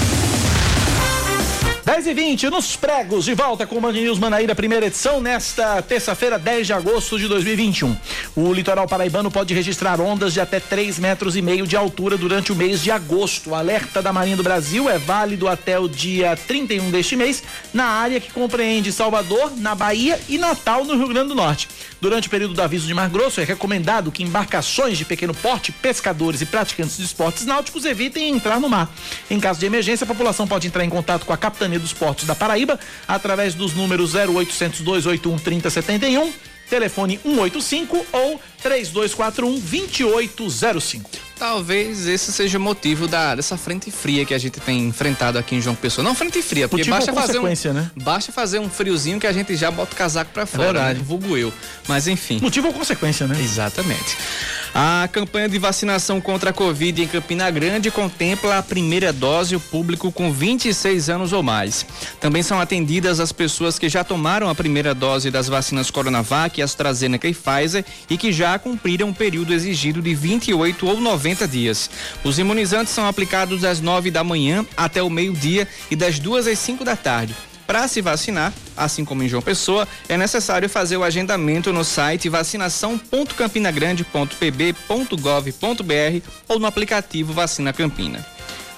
10 e 20 nos pregos, de volta com o Band News Manaíra, primeira edição, nesta terça-feira, 10 de agosto de 2021. O litoral paraibano pode registrar ondas de até 3 metros e meio de altura durante o mês de agosto. O alerta da Marinha do Brasil é válido até o dia 31 deste mês, na área que compreende Salvador, na Bahia e Natal, no Rio Grande do Norte. Durante o período do aviso de Mar Grosso, é recomendado que embarcações de pequeno porte, pescadores e praticantes de esportes náuticos evitem entrar no mar. Em caso de emergência, a população pode entrar em contato com a Capitania dos Portos da Paraíba através dos números 0800 281 3071, telefone 185 ou 3241 2805. Talvez esse seja o motivo da, dessa frente fria que a gente tem enfrentado aqui em João Pessoa. Não frente fria, porque basta fazer, um, consequência, né? basta fazer um friozinho que a gente já bota o casaco pra fora. verdade. Né? Vulgo eu. Mas enfim. Motivo ou consequência, né? Exatamente. A campanha de vacinação contra a Covid em Campina Grande contempla a primeira dose o público com 26 anos ou mais. Também são atendidas as pessoas que já tomaram a primeira dose das vacinas Coronavac, AstraZeneca e Pfizer e que já cumpriram o período exigido de 28 ou 90 dias. Os imunizantes são aplicados das 9 da manhã até o meio-dia e das 2 às 5 da tarde. Para se vacinar, assim como em João Pessoa, é necessário fazer o agendamento no site vacinação.campinagrande.pb.gov.br ou no aplicativo Vacina Campina.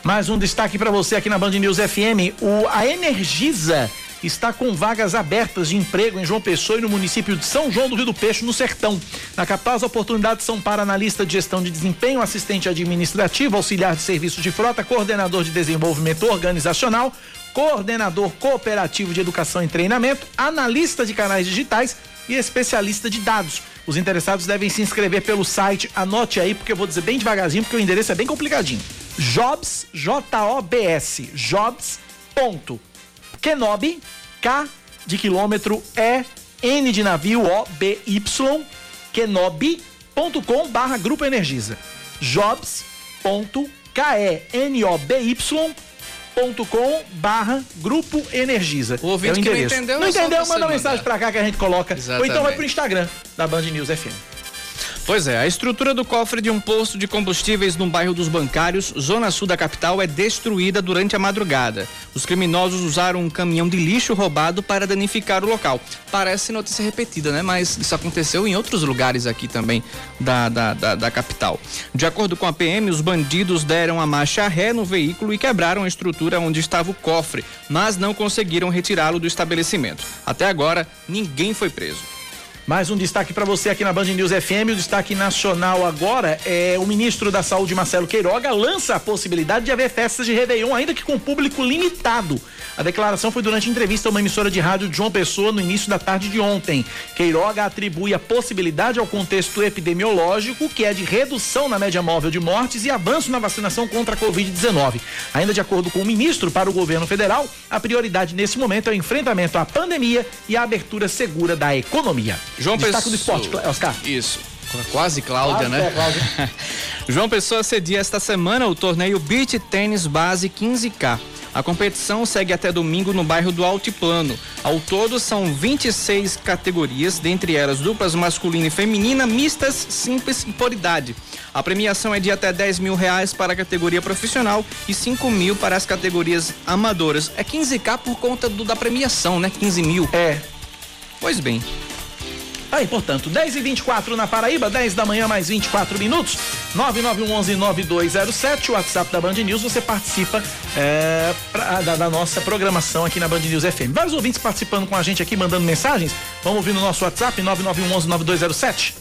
Mais um destaque para você aqui na Band News FM. O, a Energisa está com vagas abertas de emprego em João Pessoa e no município de São João do Rio do Peixe, no Sertão. Na capital, as oportunidades são para analista de gestão de desempenho, assistente administrativo, auxiliar de serviços de frota, coordenador de desenvolvimento organizacional, coordenador cooperativo de educação e treinamento, analista de canais digitais e especialista de dados. Os interessados devem se inscrever pelo site, anote aí, porque eu vou dizer bem devagarzinho, porque o endereço é bem complicadinho. Jobs, J-O-B-S, jobs.kenobi, K de quilômetro, E, N de navio, O, B, Y, kenobi.com barra Grupo Energisa. jobs.kenoby com barra Grupo Energisa. O ouvinte É que não entendeu, Não é só entendeu? Manda mandar. mensagem pra cá que a gente coloca. Ou então vai Exatamente. pro Instagram da Band News FM. Pois é, a estrutura do cofre de um posto de combustíveis no bairro dos Bancários, zona sul da capital, é destruída durante a madrugada. Os criminosos usaram um caminhão de lixo roubado para danificar o local. Parece notícia repetida, né? Mas isso aconteceu em outros lugares aqui também da, da, da, da capital. De acordo com a PM, os bandidos deram a marcha ré no veículo e quebraram a estrutura onde estava o cofre, mas não conseguiram retirá-lo do estabelecimento. Até agora, ninguém foi preso. Mais um destaque para você aqui na Band News FM. O destaque nacional agora é o ministro da Saúde, Marcelo Queiroga, lança a possibilidade de haver festas de Réveillon, ainda que com público limitado. A declaração foi durante entrevista a uma emissora de rádio de João Pessoa no início da tarde de ontem. Queiroga atribui a possibilidade ao contexto epidemiológico, que é de redução na média móvel de mortes e avanço na vacinação contra a Covid-19. Ainda de acordo com o ministro, para o governo federal, a prioridade nesse momento é o enfrentamento à pandemia e a abertura segura da economia. João Destaque Pessoa. do esporte, Clé- Oscar. Isso. Quase Cláudia, Quase, né? é, Cláudia. João Pessoa cedia esta semana o torneio Beach Tênis Base 15K. A competição segue até domingo no bairro do Altiplano. Ao todo são 26 categorias, dentre elas duplas masculina e feminina, mistas, simples e por idade. A premiação é de até 10 mil reais para a categoria profissional e 5 mil para as categorias amadoras. É 15K por conta do- da premiação, né? 15 mil. É. Pois bem. Aí, portanto, 10 e 24 na Paraíba, 10 da manhã, mais 24 minutos. 9911-9207, o WhatsApp da Band News, você participa é, pra, da, da, nossa programação aqui na Band News FM. Vários ouvintes participando com a gente aqui, mandando mensagens. Vamos ouvir no nosso WhatsApp, 9911-9207.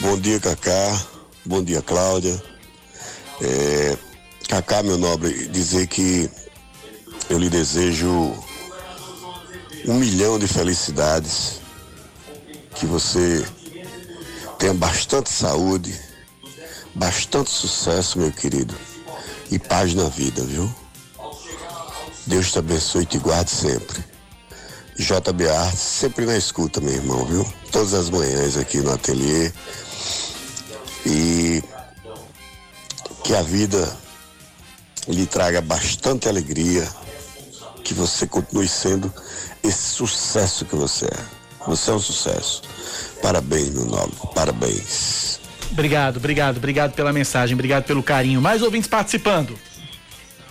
Bom dia, Cacá. Bom dia, Cláudia. É, Cacá, meu nobre, dizer que eu lhe desejo um milhão de felicidades, que você tenha bastante saúde, bastante sucesso, meu querido, e paz na vida, viu? Deus te abençoe e te guarde sempre. JB Artes, sempre na escuta, meu irmão, viu? Todas as manhãs aqui no ateliê. E que a vida lhe traga bastante alegria, que você continue sendo esse sucesso que você é. Você é um sucesso. Parabéns, meu nome. Parabéns. Obrigado, obrigado, obrigado pela mensagem, obrigado pelo carinho. Mais ouvintes participando.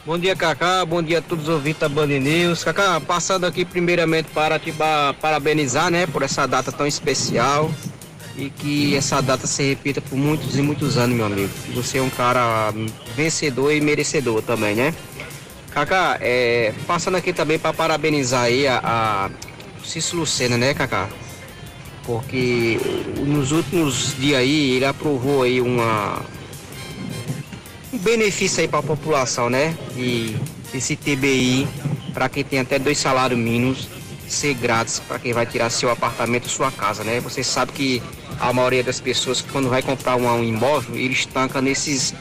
Bom dia, Cacá. Bom dia a todos os ouvintes da Band News. Cacá, passando aqui primeiramente para te parabenizar, né, por essa data tão especial e que essa data se repita por muitos e muitos anos, meu amigo. Você é um cara vencedor e merecedor também, né? Cacá, é, passando aqui também para parabenizar aí a, a Cício Lucena, né, Cacá? Porque nos últimos dias aí ele aprovou aí uma um benefício aí para a população, né? E esse TBI para quem tem até dois salários mínimos ser grátis para quem vai tirar seu apartamento, sua casa, né? Você sabe que a maioria das pessoas quando vai comprar um, um imóvel, eles estanca nesses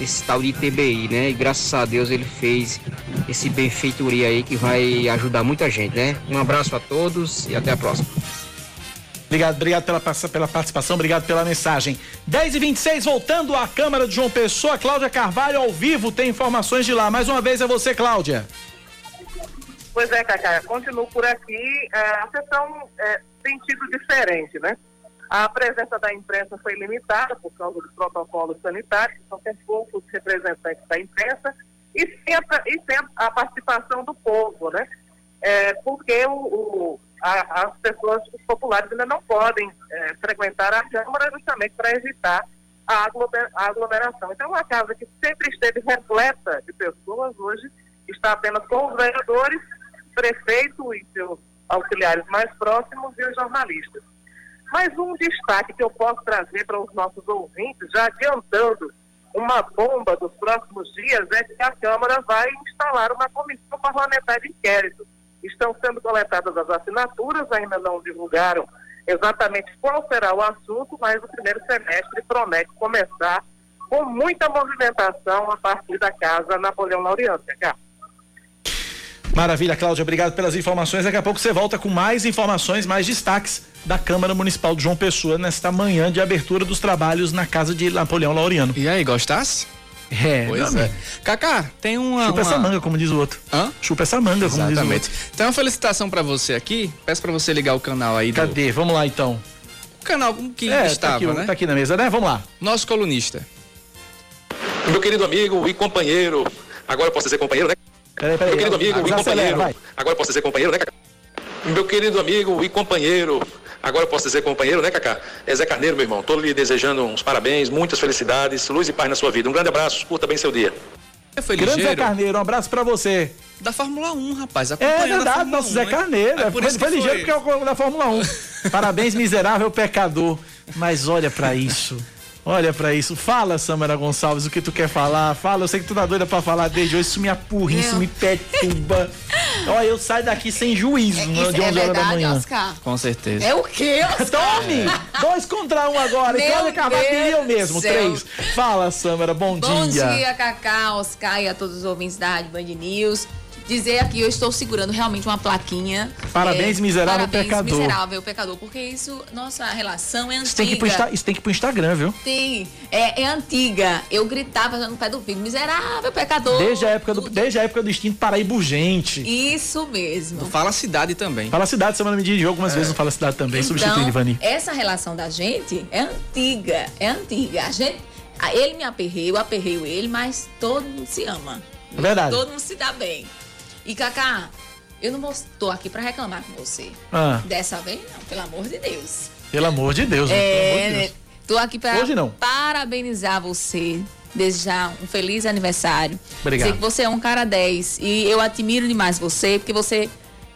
esse tal de TBI, né? E graças a Deus ele fez esse benfeitoria aí que vai ajudar muita gente, né? Um abraço a todos e até a próxima. Obrigado, obrigado pela, pela participação, obrigado pela mensagem. 10 e 26 voltando à Câmara de João Pessoa, Cláudia Carvalho ao vivo tem informações de lá. Mais uma vez é você, Cláudia. Pois é, Cacá, continuo por aqui. É, a sessão é, tem sido diferente, né? A presença da imprensa foi limitada por causa dos protocolos sanitários, são tem poucos representantes da imprensa, e sem a, e sem a participação do povo, né? É, porque o, o a, as pessoas, populares ainda não podem é, frequentar a Câmara justamente para evitar a aglomeração. Então, uma casa que sempre esteve repleta de pessoas, hoje está apenas com os vereadores, prefeito e seus auxiliares mais próximos e os jornalistas. Mas um destaque que eu posso trazer para os nossos ouvintes, já adiantando uma bomba dos próximos dias, é que a Câmara vai instalar uma comissão parlamentar de inquérito. Estão sendo coletadas as assinaturas, ainda não divulgaram exatamente qual será o assunto, mas o primeiro semestre promete começar com muita movimentação a partir da casa Napoleão Laureano. Cá. Maravilha, Cláudia, obrigado pelas informações. Daqui a pouco você volta com mais informações, mais destaques da Câmara Municipal de João Pessoa nesta manhã de abertura dos trabalhos na casa de Napoleão Laureano. E aí, gostasse? É, pois é. Cacá, tem uma. Chupa uma... essa manga, como diz o outro. Hã? Chupa essa manga, como Exatamente. diz o outro. Tem uma felicitação para você aqui. Peço para você ligar o canal aí. Cadê? Do... Vamos lá então. O canal que é, estava, tá aqui, né? Tá aqui na mesa, né? Vamos lá. Nosso colunista. Meu querido amigo e companheiro. Agora eu posso dizer companheiro, né? Peraí, peraí. Meu querido amigo e companheiro. Vai. Agora eu posso dizer companheiro, né, Cacá? Meu querido amigo e companheiro. Agora eu posso dizer companheiro, né, Cacá? É Zé Carneiro, meu irmão. Tô lhe desejando uns parabéns, muitas felicidades, luz e paz na sua vida. Um grande abraço, curta bem seu dia. Foi Grande Zé. Carneiro, um abraço pra você. Da Fórmula 1, rapaz. É verdade, nosso 1, Zé? Carneiro. É É, por foi, isso que foi ligeiro foi. porque é o da Fórmula 1. Parabéns, miserável pecador. Mas olha pra isso. Olha pra isso. Fala, Samara Gonçalves, o que tu quer falar. Fala, eu sei que tu tá doida pra falar desde hoje. Isso me apurra, isso me perturba. Olha, eu saio daqui sem juízo É, né, de é 11 horas da verdade, manhã. Oscar? Com certeza. É o quê, Oscar? Tome! Dois contra um agora. Meu E Cláudia Carvalho Deus queria eu mesmo. céu. Três. Fala, Samara, bom, Bom dia. dia, Cacá, Oscar e a todos os ouvintes da Rádio Band News. Dizer aqui, eu estou segurando realmente uma plaquinha. Parabéns, miserável parabéns, pecador. miserável pecador, porque isso, nossa relação é antiga. Isso tem, que ir pro Insta- isso tem que ir pro Instagram, viu? Tem, é, é antiga. Eu gritava no pé do filho, miserável pecador. Desde a época do, desde a época do instinto Paraíba urgente. Isso mesmo. Fala a cidade também. Fala cidade, semana me dirigiu algumas vezes no Fala Cidade também, substituindo Então, Ivani. essa relação da gente é antiga, é antiga. A gente, a- ele me aperreia, eu aperreio ele, mas todo mundo se ama. É verdade. Todo mundo se dá bem. E Cacá, eu não vou- tô aqui pra reclamar com você. Ah. Dessa vez não, pelo amor de Deus. Pelo amor de Deus, né? de É, Deus. Tô aqui para parabenizar você, desejar um feliz aniversário. Obrigado. Dizer que você é um cara 10 e eu admiro demais você, porque você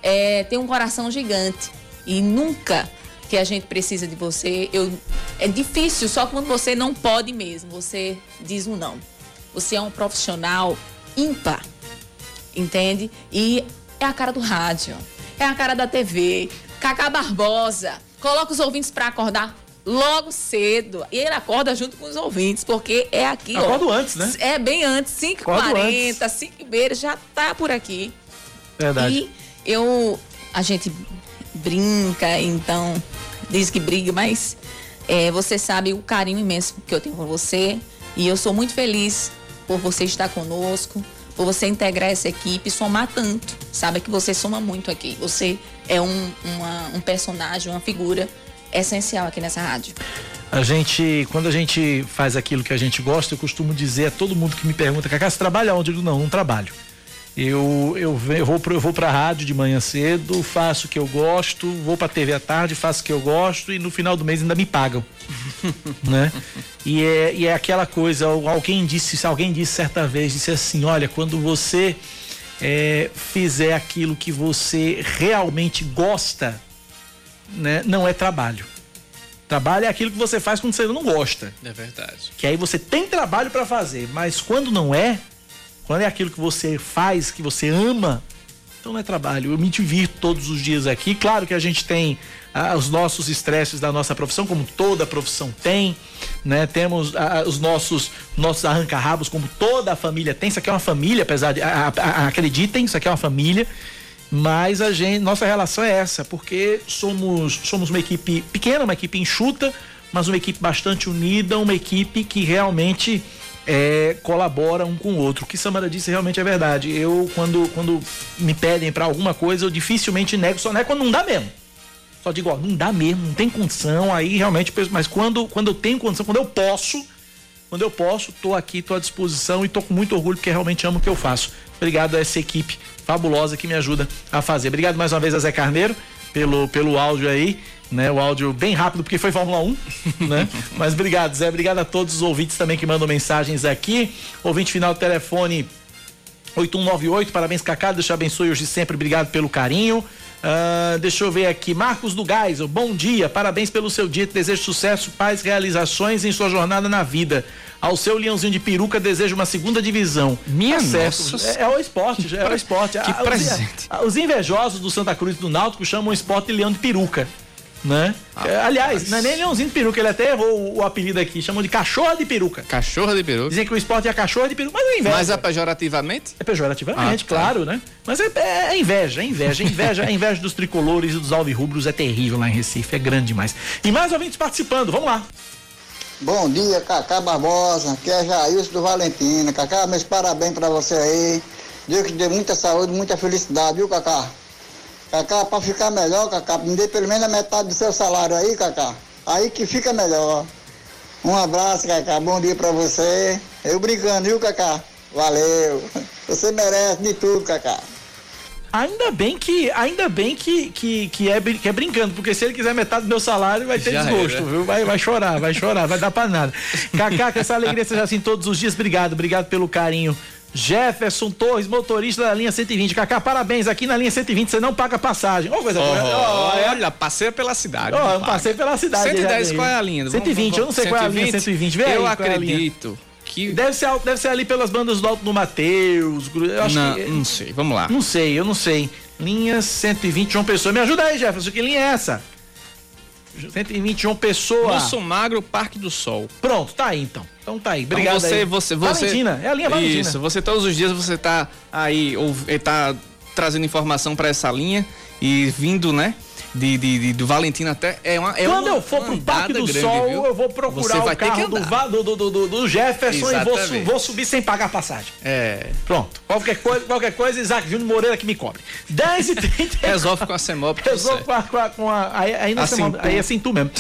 é, tem um coração gigante e nunca que a gente precisa de você, eu é difícil só quando você não pode mesmo, você diz um não. Você é um profissional ímpar, entende? E é a cara do rádio, é a cara da TV. Cacá Barbosa, coloca os ouvintes para acordar logo cedo. E ele acorda junto com os ouvintes, porque é aqui, ó. Acordo antes, né? É bem antes, Acordo 5h40, 5h30, já tá por aqui. Verdade. E eu, a gente brinca, então, diz que briga, mas é, você sabe o carinho imenso que eu tenho por você. E eu sou muito feliz por você estar conosco, por você integrar essa equipe, somar tanto. Sabe que você soma muito aqui. Você é um, uma- um personagem, uma figura essencial aqui nessa rádio. A gente, quando a gente faz aquilo que a gente gosta, eu costumo dizer a todo mundo que me pergunta, Cacá, você trabalha onde? Eu digo, não, não trabalho. Eu, eu, eu vou, eu vou pra rádio de manhã cedo, faço o que eu gosto, vou pra TV à tarde, faço o que eu gosto e no final do mês ainda me pagam. né? E é, e é aquela coisa, alguém disse, alguém disse certa vez, disse assim, olha, quando você é, fizer aquilo que você realmente gosta, né, não é trabalho. Trabalho é aquilo que você faz quando você não gosta. É verdade. Que aí você tem trabalho para fazer, mas quando não é, quando é aquilo que você faz, que você ama, então não é trabalho. Eu me divirto todos os dias aqui. Claro que a gente tem ah, os nossos estresses da nossa profissão, como toda profissão tem, né? Temos ah, os nossos nossos arranca-rabos, como toda a família tem. Isso aqui é uma família, apesar de ah, ah, acreditem, isso aqui é uma família. Mas a gente, nossa relação é essa, porque somos somos uma equipe pequena, uma equipe enxuta, mas uma equipe bastante unida, uma equipe que realmente é, colabora um com o outro. O que Samara disse realmente é verdade. Eu, quando, quando me pedem para alguma coisa, eu dificilmente nego, só nego quando não dá mesmo. Só digo, ó, não dá mesmo, não tem condição, aí realmente, mas quando, quando eu tenho condição, quando eu posso, quando eu posso, tô aqui, tô à disposição e tô com muito orgulho porque realmente amo o que eu faço. Obrigado a essa equipe fabulosa que me ajuda a fazer. Obrigado mais uma vez a Zé Carneiro pelo, pelo áudio aí, né? O áudio bem rápido porque foi Fórmula 1, né? Mas obrigado, Zé. Obrigado a todos os ouvintes também que mandam mensagens aqui. Ouvinte final do telefone 8198, parabéns Cacá, Deus te abençoe hoje sempre, obrigado pelo carinho. Ah, deixa eu ver aqui, Marcos do Gás, bom dia, parabéns pelo seu dia, te desejo sucesso, paz, realizações em sua jornada na vida. Ao seu leãozinho de peruca, desejo uma segunda divisão. Minha Tá certo, nossa é, é o esporte, é o esporte. Que Ah, os- presente. ah, Os invejosos do Santa Cruz e do Náutico chamam o esporte de leão de peruca. Né? É, aliás, não é nem leãozinho de peruca, ele até errou o, o apelido aqui, chamam de cachorra de peruca. Cachorra de peruca. Dizem que o esporte é a cachorra de peruca, mas é inveja. Mas é pejorativamente? É pejorativamente, Ah, tá. claro, né? Mas é, é- é inveja, é inveja, é inveja, a inveja dos tricolores e dos alvirrubros é terrível lá em Recife, é grande demais. E mais ouvintes participando, vamos lá. Bom dia, Cacá Barbosa. Aqui é Jailson do Valentina. Cacá, meus parabéns pra você aí. Deus que dê muita saúde, muita felicidade, viu, Cacá? Cacá, pra ficar melhor, Cacá, me dê pelo menos a metade do seu salário aí, Cacá. Aí que fica melhor. Um abraço, Cacá. Bom dia pra você. Eu brincando, viu, Cacá? Valeu. Você merece de tudo, Cacá. Ainda bem que, ainda bem que, que, que, é, que é brincando, porque se ele quiser metade do meu salário, vai ter Já desgosto, era. viu? Vai, vai chorar, vai chorar, vai dar pra nada. Cacá, que essa alegria seja assim todos os dias. Obrigado, obrigado pelo carinho. Jefferson Torres, motorista da linha 120. Cacá, parabéns. Aqui na linha 120 você não paga passagem. Coisa boa. É- olha, passeia pela cidade. Ó, não eu paga. passei pela cidade. 110, já qual é a linha? 120, eu não sei qual é a linha 120. Vê aí eu qual é acredito que. Deve ser, deve ser ali pelas bandas do Alto do Mateus. Eu acho Não, que, não sei, vamos lá. Não sei, eu não sei. Linha 120 João Pessoa. Me ajuda aí, Jefferson. Que linha é essa? 120 João Pessoa. Moço Magro, Parque do Sol. Pronto, tá aí então. Então tá aí. Obrigado Então você, aí. você, você. Valentina, é a linha Valentina. Isso, você todos os dias você tá aí, ou tá trazendo informação pra essa linha e vindo, né? De, de, de- do Valentina até. É uma, é Quando uma eu for pro Parque do grande, Sol, viu? eu vou procurar o carro do, do, do, do, do Jefferson e vou, Exatamente. vou subir sem pagar passagem. É. Pronto. Qualquer coisa, qualquer coisa, Isaac Júnior Moreira que me cobre. 10 e 30 Resolve com a Semop. Resolve com a, com a, com a- aí, aí, não é Assim tu. aí é assim tu mesmo.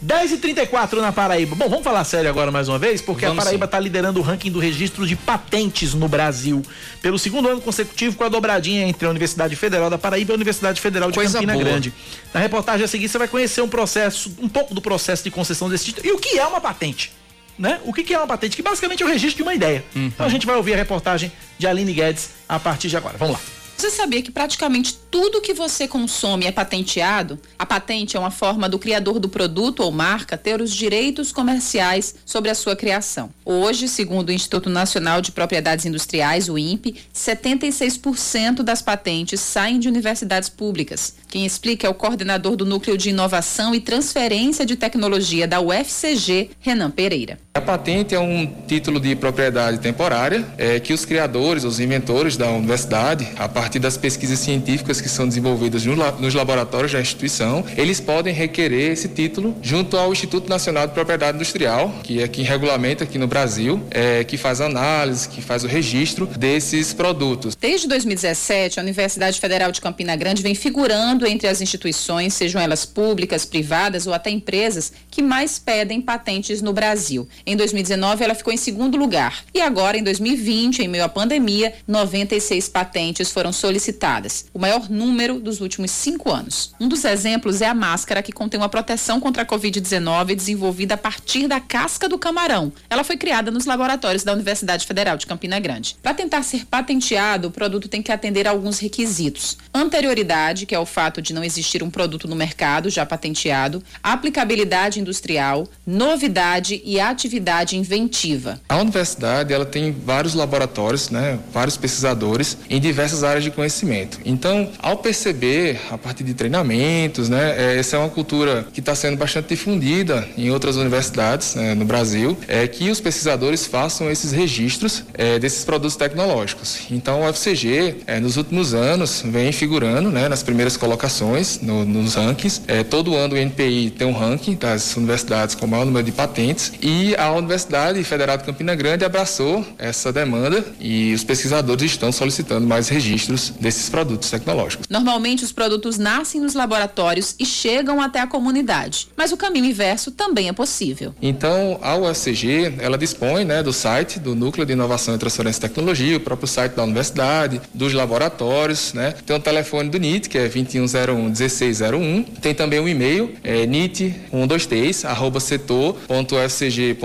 10 e 34 na Paraíba. Bom, vamos falar sério agora mais uma vez, porque Vamos a Paraíba está liderando o ranking do registro de patentes no Brasil. Pelo segundo ano consecutivo, com a dobradinha entre a Universidade Federal da Paraíba e a Universidade Federal de Coisa Campina boa. Grande. Na reportagem a seguir você vai conhecer um processo, um pouco do processo de concessão desse título e o que é uma patente. Né? O que, que é uma patente? Que basicamente é o registro de uma ideia. Então a gente vai ouvir a reportagem de Aline Guedes a partir de agora. Vamos lá. Você sabia que praticamente tudo que você consome é patenteado? A patente é uma forma do criador do produto ou marca ter os direitos comerciais sobre a sua criação. Hoje, segundo o Instituto Nacional de Propriedades Industriais, o INPE, 76% das patentes saem de universidades públicas. Quem explica é o coordenador do Núcleo de Inovação e Transferência de Tecnologia da UFCG, Renan Pereira. A patente é um título de propriedade temporária é, que os criadores, os inventores da universidade, a partir das pesquisas científicas que são desenvolvidas no nos laboratórios da instituição, eles podem requerer esse título junto ao Instituto Nacional de Propriedade Industrial, que é quem regulamenta aqui no Brasil, é, que faz análise, que faz o registro desses produtos. Desde 2017, a Universidade Federal de Campina Grande vem figurando entre as instituições, sejam elas públicas, privadas ou até empresas, que mais pedem patentes no Brasil. Em 2019, ela ficou em segundo lugar. E agora, em 2020, em meio à pandemia, 96 patentes foram solicitadas, o maior número dos últimos cinco anos. Um dos exemplos é a máscara, que contém uma proteção contra a Covid-19 desenvolvida a partir da casca do camarão. Ela foi criada nos laboratórios da Universidade Federal de Campina Grande. Para tentar ser patenteado, o produto tem que atender a alguns requisitos: anterioridade, que é o fato de não existir um produto no mercado já patenteado, aplicabilidade industrial, novidade e atividade inventiva. A universidade ela tem vários laboratórios, né, vários pesquisadores em diversas áreas de conhecimento. Então, ao perceber a partir de treinamentos, né, é, essa é uma cultura que está sendo bastante difundida em outras universidades né, no Brasil, é que os pesquisadores façam esses registros é, desses produtos tecnológicos. Então, o UFCG, é, nos últimos anos, vem figurando né, nas primeiras colocações no- nos rankings. É, todo ano o NPI tem um ranking das universidades com o maior número de patentes e a Universidade Federal de Campina Grande abraçou essa demanda e os pesquisadores estão solicitando mais registros desses produtos tecnológicos. Normalmente, os produtos nascem nos laboratórios e chegam até a comunidade, mas o caminho inverso também é possível. Então, a UFCG, ela dispõe né, do site do Núcleo de Inovação e Transferência de Tecnologia, o próprio site da universidade, dos laboratórios, né? Tem o telefone do NIT, que é 2101-1601. Tem também o e-mail, é nit123,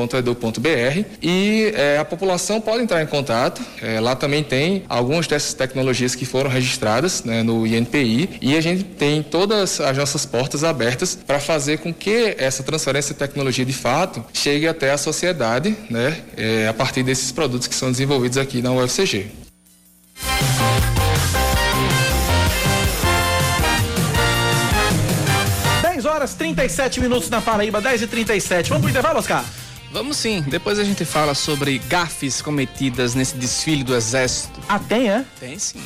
setor.ufcg.edu.br. E é, a população pode entrar em contato. É, lá também tem algumas dessas tecnologias que foram registradas né, no INPI. E a gente tem todas as nossas portas abertas para fazer com que essa transferência de tecnologia de fato chegue até a sociedade, né, é, a partir desses produtos que são desenvolvidos aqui na UFCG. Horas 37 minutos na Paraíba, 10 e 37 Vamos pro intervalo, Oscar? Vamos sim, depois a gente fala sobre gafes cometidas nesse desfile do Exército. Ah, tem, é? Tem sim.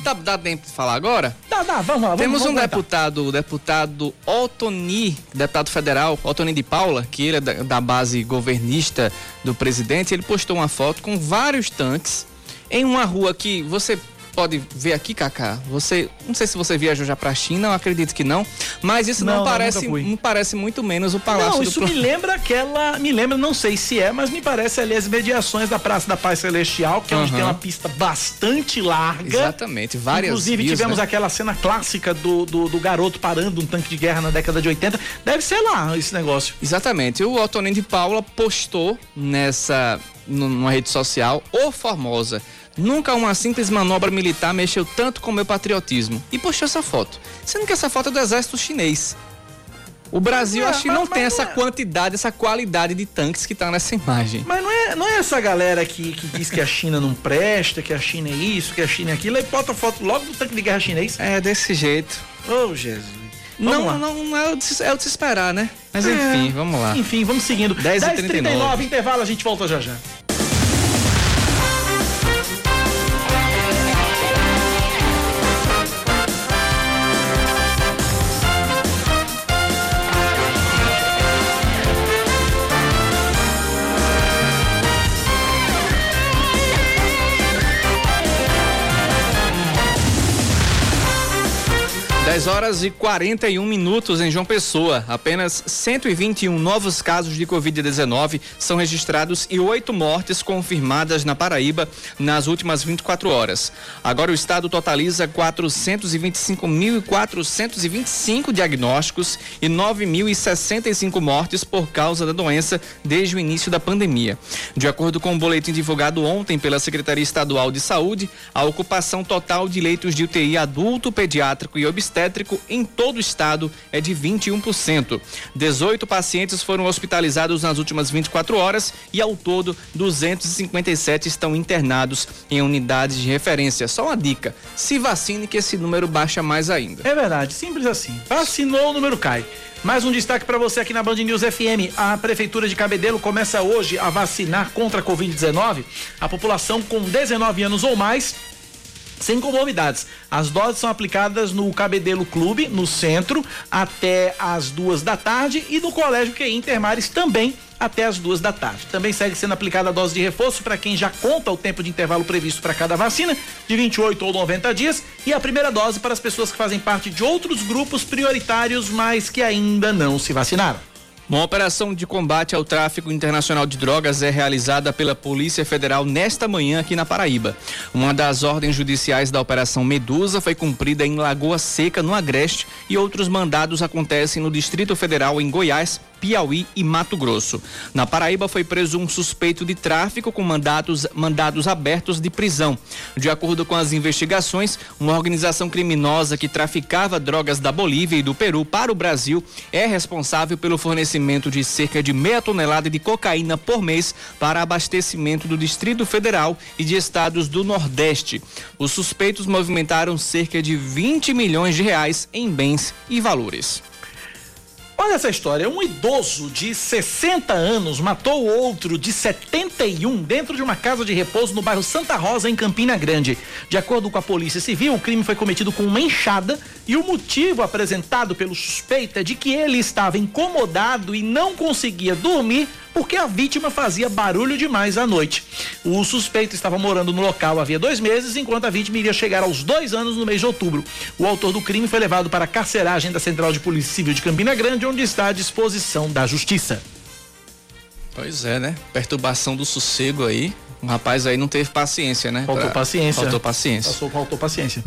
Dá, dá tempo de falar agora? Dá, dá, vamos lá. Vamos, Temos um vamos tentar. deputado, o deputado Otoni, deputado federal, Otoni de Paula, que ele é da, da base governista do presidente, ele postou uma foto com vários tanques em uma rua que você pode ver aqui, Kaká. Você, não sei se você viajou já pra China, eu acredito que não, mas isso não, Não, parece, não parece muito menos o Palácio Não, do isso me lembra aquela. Me lembra, não sei se é, mas me parece ali as mediações da Praça da Paz Celestial, que é onde Aham. tem uma pista bastante larga. Exatamente, várias Inclusive, vias, tivemos né? aquela cena clássica do, do, do garoto parando um tanque de guerra na década de 80. Deve ser lá esse negócio. Exatamente. O Otoninho de Paula postou nessa nu- numa rede social, ô Formosa, nunca uma simples manobra militar mexeu tanto com meu patriotismo. E postou essa foto. Sendo que essa foto é do exército chinês. O Brasil É, acho que mas- não mas tem não essa é. quantidade, essa qualidade de tanques que tá nessa imagem. Mas não é, não é essa galera que, que diz que a China não presta, que a China é isso, que a China é aquilo, e bota foto logo do tanque de guerra chinês. É desse jeito. Oh, Jesus. Vamos Não, lá. não, não é o de, se- é o de se esperar, né? Mas É. enfim, vamos lá. Enfim, vamos seguindo. 10 e 10h39, intervalo, a gente volta já já. 10 horas e 41 minutos em João Pessoa. Apenas 121 novos casos de Covid-19 são registrados e oito mortes confirmadas na Paraíba nas últimas 24 horas. Agora o estado totaliza 425.425 diagnósticos e 9.065 mortes por causa da doença desde o início da pandemia. De acordo com o um boletim divulgado ontem pela Secretaria Estadual de Saúde, a ocupação total de leitos de UTI adulto, pediátrico e obstétrico obstétrico em todo o estado é de 21%. 18 pacientes foram hospitalizados nas últimas 24 horas e, ao todo, 257 estão internados em unidades de referência. Só uma dica: se vacine que esse número baixa mais ainda. É verdade, simples assim. Vacinou, o número cai. Mais um destaque para você aqui na Band News FM. A Prefeitura de Cabedelo começa hoje a vacinar contra a Covid-19 a população com 19 anos ou mais sem comorbidades. As doses são aplicadas no Cabedelo Clube, no centro, até as duas da tarde e no Colégio QI Intermares também até as duas da tarde. Também segue sendo aplicada a dose de reforço para quem já conta o tempo de intervalo previsto para cada vacina, de 28 ou 90 dias, e a primeira dose para as pessoas que fazem parte de outros grupos prioritários, mas que ainda não se vacinaram. Uma operação de combate ao tráfico internacional de drogas é realizada pela Polícia Federal nesta manhã aqui na Paraíba. Uma das ordens judiciais da Operação Medusa foi cumprida em Lagoa Seca, no Agreste, e outros mandados acontecem no Distrito Federal, em Goiás, Piauí e Mato Grosso. Na Paraíba foi preso um suspeito de tráfico com mandados, mandados abertos de prisão. De acordo com as investigações, uma organização criminosa que traficava drogas da Bolívia e do Peru para o Brasil é responsável pelo fornecimento de cerca de meia tonelada de cocaína por mês para abastecimento do Distrito Federal e de estados do Nordeste. Os suspeitos movimentaram cerca de 20 milhões de reais em bens e valores. Olha essa história. Um idoso de 60 anos matou outro de 71 dentro de uma casa de repouso no bairro Santa Rosa, em Campina Grande. De acordo com a Polícia Civil, o crime foi cometido com uma enxada e o motivo apresentado pelo suspeito é de que ele estava incomodado e não conseguia dormir porque a vítima fazia barulho demais à noite. O suspeito estava morando no local havia dois meses, enquanto a vítima iria chegar aos dois anos no mês de outubro. O autor do crime foi levado para a carceragem da Central de Polícia Civil de Campina Grande, onde está à disposição da Justiça. Pois é, né? Perturbação do sossego aí. O rapaz aí não teve paciência, né? Faltou pra... paciência. Faltou paciência. Passou, faltou paciência.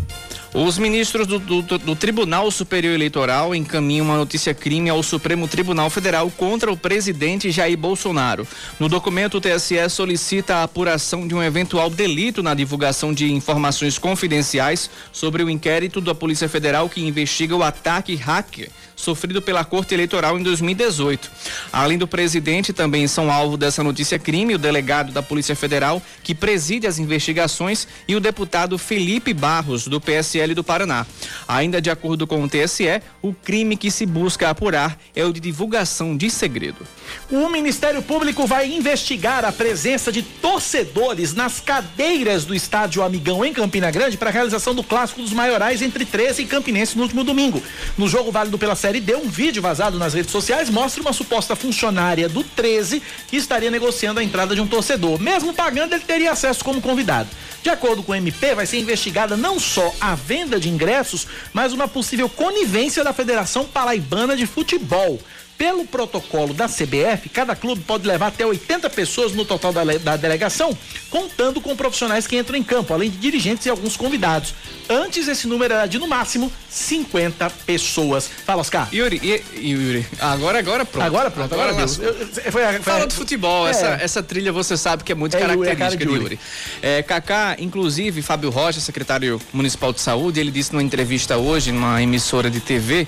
Os ministros do, do, do, Tribunal Superior Eleitoral encaminham uma notícia crime ao Supremo Tribunal Federal contra o presidente Jair Bolsonaro. No documento, o TSE solicita a apuração de um eventual delito na divulgação de informações confidenciais sobre o inquérito da Polícia Federal que investiga o ataque hacker sofrido pela Corte Eleitoral em 2018. Além do presidente, também são alvo dessa notícia crime o delegado da Polícia Federal, que preside as investigações, e o deputado Felipe Barros, do PSL do Paraná. Ainda de acordo com o TSE, o crime que se busca apurar é o de divulgação de segredo. O Ministério Público vai investigar a presença de torcedores nas cadeiras do estádio Amigão em Campina Grande para a realização do clássico dos maiorais entre 13 e Campinense no último domingo. No jogo válido pela Série D, um vídeo vazado nas redes sociais mostra uma suposta funcionária do 13 que estaria negociando a entrada de um torcedor. Mesmo pagando, ele teria acesso como convidado. De acordo com o MP, vai ser investigada não só a venda de ingressos, mas uma possível conivência da Federação Paraibana de Futebol. Pelo protocolo da CBF, cada clube pode levar até 80 pessoas no total da, da, delegação, contando com profissionais que entram em campo, além de dirigentes e alguns convidados. Antes, esse número era de, no máximo, 50 pessoas. Fala, Oscar. Yuri, e, Yuri, agora, agora pronto. Agora pronto, agora, agora Deus. Eu, foi, foi, Fala do futebol, é. essa, essa trilha você sabe que é muito é, característica é de Yuri. Yuri. É, Kaká, inclusive, Fábio Rocha, secretário municipal de saúde, ele disse numa entrevista hoje, numa emissora de TV,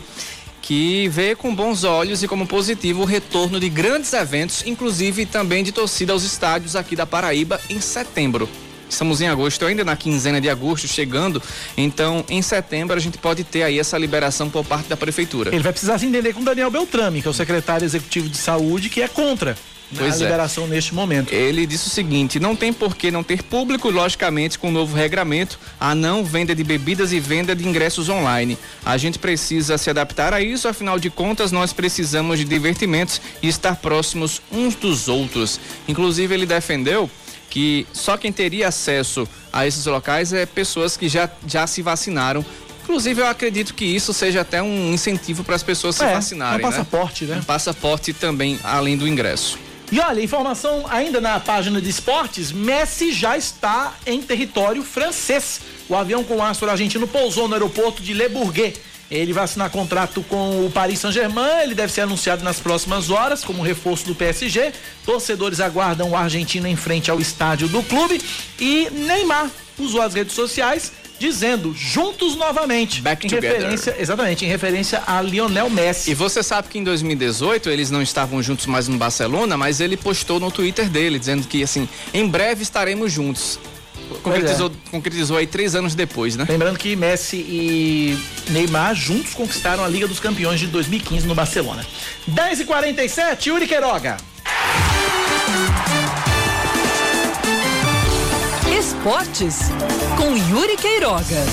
que vê com bons olhos e como positivo o retorno de grandes eventos, inclusive também de torcida aos estádios aqui da Paraíba em setembro. Estamos em agosto, ainda na quinzena de agosto chegando, então em setembro a gente pode ter aí essa liberação por parte da prefeitura. Ele vai precisar se entender com Daniel Beltrame, que é o secretário executivo de saúde, que é contra pois a é. liberação é. neste momento. Ele disse o seguinte: não tem por que não ter público, logicamente, com o novo regramento, a não venda de bebidas e venda de ingressos online. A gente precisa se adaptar a isso, afinal de contas, nós precisamos de divertimentos e estar próximos uns dos outros. Inclusive, ele defendeu que só quem teria acesso a esses locais é pessoas que já, já se vacinaram Inclusive, eu acredito que isso seja até um incentivo para as pessoas se É, vacinarem. um passaporte, né? Um passaporte também, além do ingresso. E olha, informação ainda na página de esportes: Messi já está em território francês. O avião com o astro argentino pousou no aeroporto de Le Bourget. Ele vai assinar contrato com o Paris Saint-Germain. Ele deve ser anunciado nas próximas horas como reforço do PSG. Torcedores aguardam o argentino em frente ao estádio do clube. E Neymar usou as redes sociais dizendo juntos novamente. Back em together. referência, exatamente, em referência a Lionel Messi. E você sabe que em 2018 eles não estavam juntos mais no Barcelona, mas ele postou no Twitter dele dizendo que assim, em breve estaremos juntos. Concretizou, concretizou aí três anos depois, né? Lembrando que Messi e Neymar juntos conquistaram a Liga dos Campeões de 2015 no Barcelona. 10 e 47 Yuri Queiroga. Esportes com Yuri Queiroga.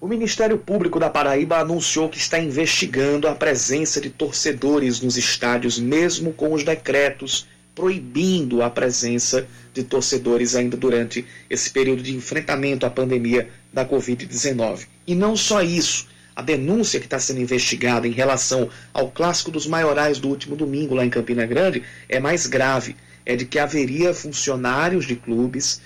O Ministério Público da Paraíba anunciou que está investigando a presença de torcedores nos estádios, mesmo com os decretos proibindo a presença de torcedores ainda durante esse período de enfrentamento à pandemia da Covid-19. E não só isso, a denúncia que está sendo investigada em relação ao clássico dos maiorais do último domingo lá em Campina Grande é mais grave. É de que haveria funcionários de clubes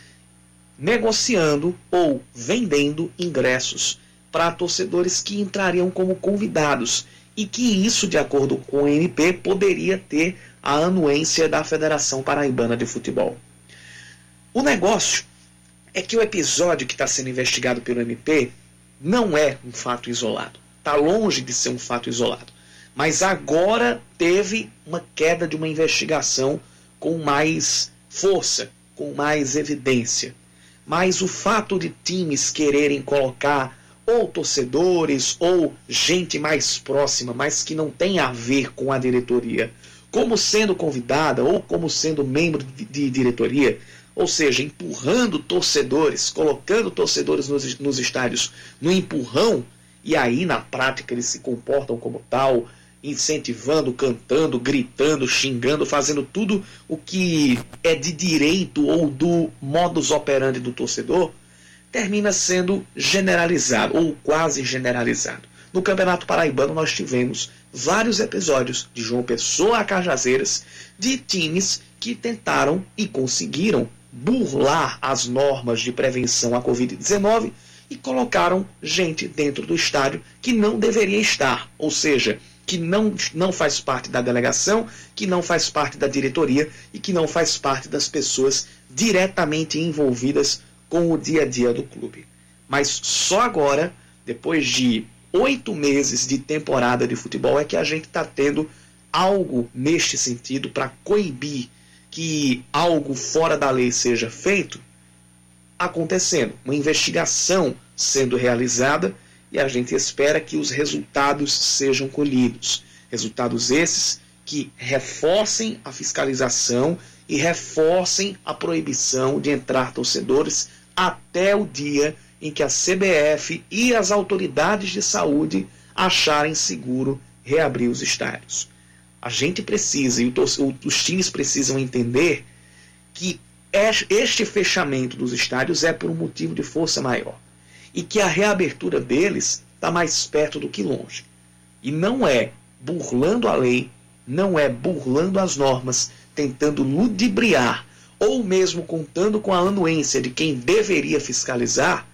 negociando ou vendendo ingressos para torcedores que entrariam como convidados e que isso, de acordo com o MP, poderia ter a anuência da Federação Paraibana de Futebol. O negócio é que o episódio que está sendo investigado pelo MP não é um fato isolado. Está longe de ser um fato isolado. Mas agora teve uma queda de uma investigação com mais força, com mais evidência. Mas o fato de times quererem colocar ou torcedores ou gente mais próxima, mas que não tem a ver com a diretoria, como sendo convidada ou como sendo membro de, diretoria, ou seja, empurrando torcedores, colocando torcedores nos, nos estádios no empurrão, e aí na prática eles se comportam como tal, incentivando, cantando, gritando, xingando, fazendo tudo o que é de direito ou do modus operandi do torcedor, termina sendo generalizado ou quase generalizado. No Campeonato Paraibano nós tivemos vários episódios de João Pessoa a Cajazeiras de times que tentaram e conseguiram burlar as normas de prevenção à Covid-19 e colocaram gente dentro do estádio que não deveria estar, ou seja, que não, não faz parte da delegação, que não faz parte da diretoria e que não faz parte das pessoas diretamente envolvidas com o dia a dia do clube. Mas só agora, depois de oito meses de temporada de futebol, é que a gente está tendo algo neste sentido para coibir que algo fora da lei seja feito acontecendo, uma investigação sendo realizada e a gente espera que os resultados sejam colhidos. Resultados esses que reforcem a fiscalização e reforcem a proibição de entrar torcedores até o dia em que a CBF e as autoridades de saúde acharem seguro reabrir os estádios. A gente precisa, e os times precisam entender que este fechamento dos estádios é por um motivo de força maior e que a reabertura deles está mais perto do que longe. E não é burlando a lei, não é burlando as normas, tentando ludibriar ou mesmo contando com a anuência de quem deveria fiscalizar,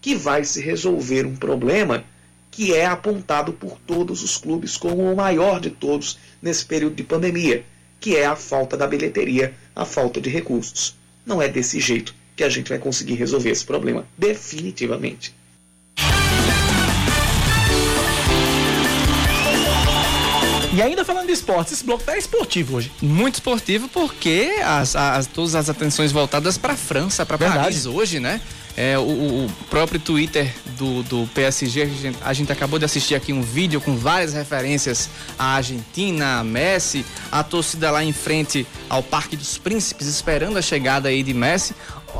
que vai se resolver um problema que é apontado por todos os clubes como o maior de todos nesse período de pandemia, que é a falta da bilheteria, a falta de recursos. Não é desse jeito que a gente vai conseguir resolver esse problema, definitivamente. E ainda falando de esportes, esse bloco tá esportivo hoje. Muito esportivo porque as, as, todas as atenções voltadas para a França, para Paris hoje, né? É, o, o, próprio Twitter do, do PSG, a gente, a gente, acabou de assistir aqui um vídeo com várias referências à Argentina, a Messi, a torcida lá em frente ao Parque dos Príncipes, esperando a chegada aí de Messi.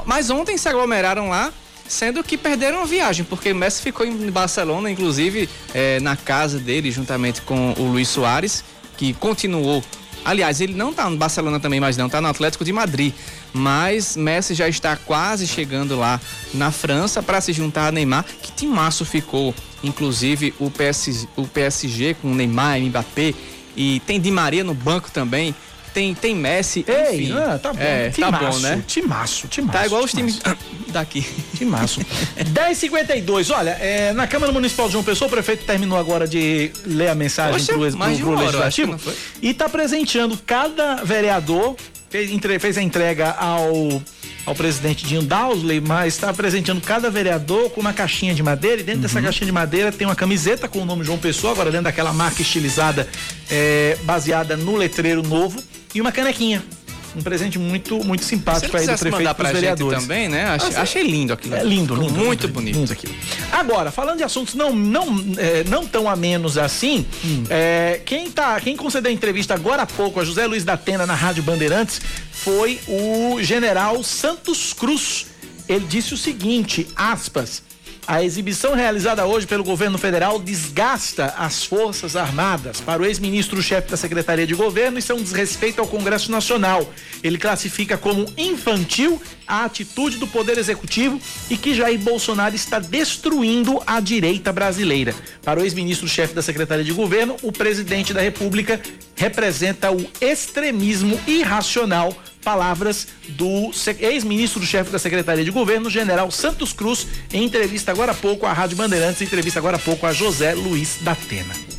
Mas ontem se aglomeraram lá, sendo que perderam a viagem, porque Messi ficou em Barcelona, inclusive é, na casa dele, juntamente com o Luiz Soares, que continuou Aliás, ele não tá no Barcelona também, mas não, tá no Atlético de Madrid. Mas Messi já está quase chegando lá na França para se juntar a Neymar. Que timaço ficou, inclusive, o, PS, o PSG com Neymar, Mbappé e tem Di Maria no banco também. Tem, tem Messi, Ei, enfim. ah, tá bom. É, tá Timaço, bom, né? Timaço, timaço. Tá igual os times daqui. Timaço. 10h52, olha, é, na Câmara Municipal de João Pessoa, o prefeito terminou agora de ler a mensagem Poxa, pro, pro, pro hora, legislativo e tá presenteando cada vereador, fez, entre- fez a entrega ao, ao presidente Dinho Dowsley, mas está presenteando cada vereador com uma caixinha de madeira e dentro Uhum. dessa caixinha de madeira tem uma camiseta com o nome João Pessoa, agora dentro daquela marca estilizada é, baseada no letreiro novo e uma canequinha. Um presente muito, muito simpático ele aí do prefeito mandar pra gente vereadores. também, né? Achei, Ah, achei lindo aquilo. É lindo, lindo. Muito lindo, bonito. lindo aquilo. Agora, falando de assuntos não, não, é, não tão a menos assim, Hum. é, quem, tá, quem concedeu a entrevista agora há pouco a José Luiz da Atena na Rádio Bandeirantes foi o general Santos Cruz. Ele disse o seguinte, aspas, a exibição realizada hoje pelo governo federal desgasta as Forças Armadas. Para o ex-ministro-chefe da Secretaria de Governo, isso é um desrespeito ao Congresso Nacional. Ele classifica como infantil a atitude do Poder Executivo e que Jair Bolsonaro está destruindo a direita brasileira. Para o ex-ministro-chefe da Secretaria de Governo, o presidente da República representa o extremismo irracional palavras do se- ex-ministro-chefe da Secretaria de Governo, general Santos Cruz, em entrevista agora há pouco à Rádio Bandeirantes, entrevista agora há pouco a José Luiz da Atena.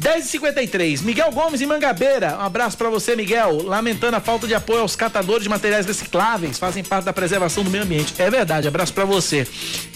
10h53, Miguel Gomes em Mangabeira. Um abraço pra você, Miguel. Lamentando a falta de apoio aos catadores de materiais recicláveis, fazem parte da preservação do meio ambiente. É verdade, abraço pra você.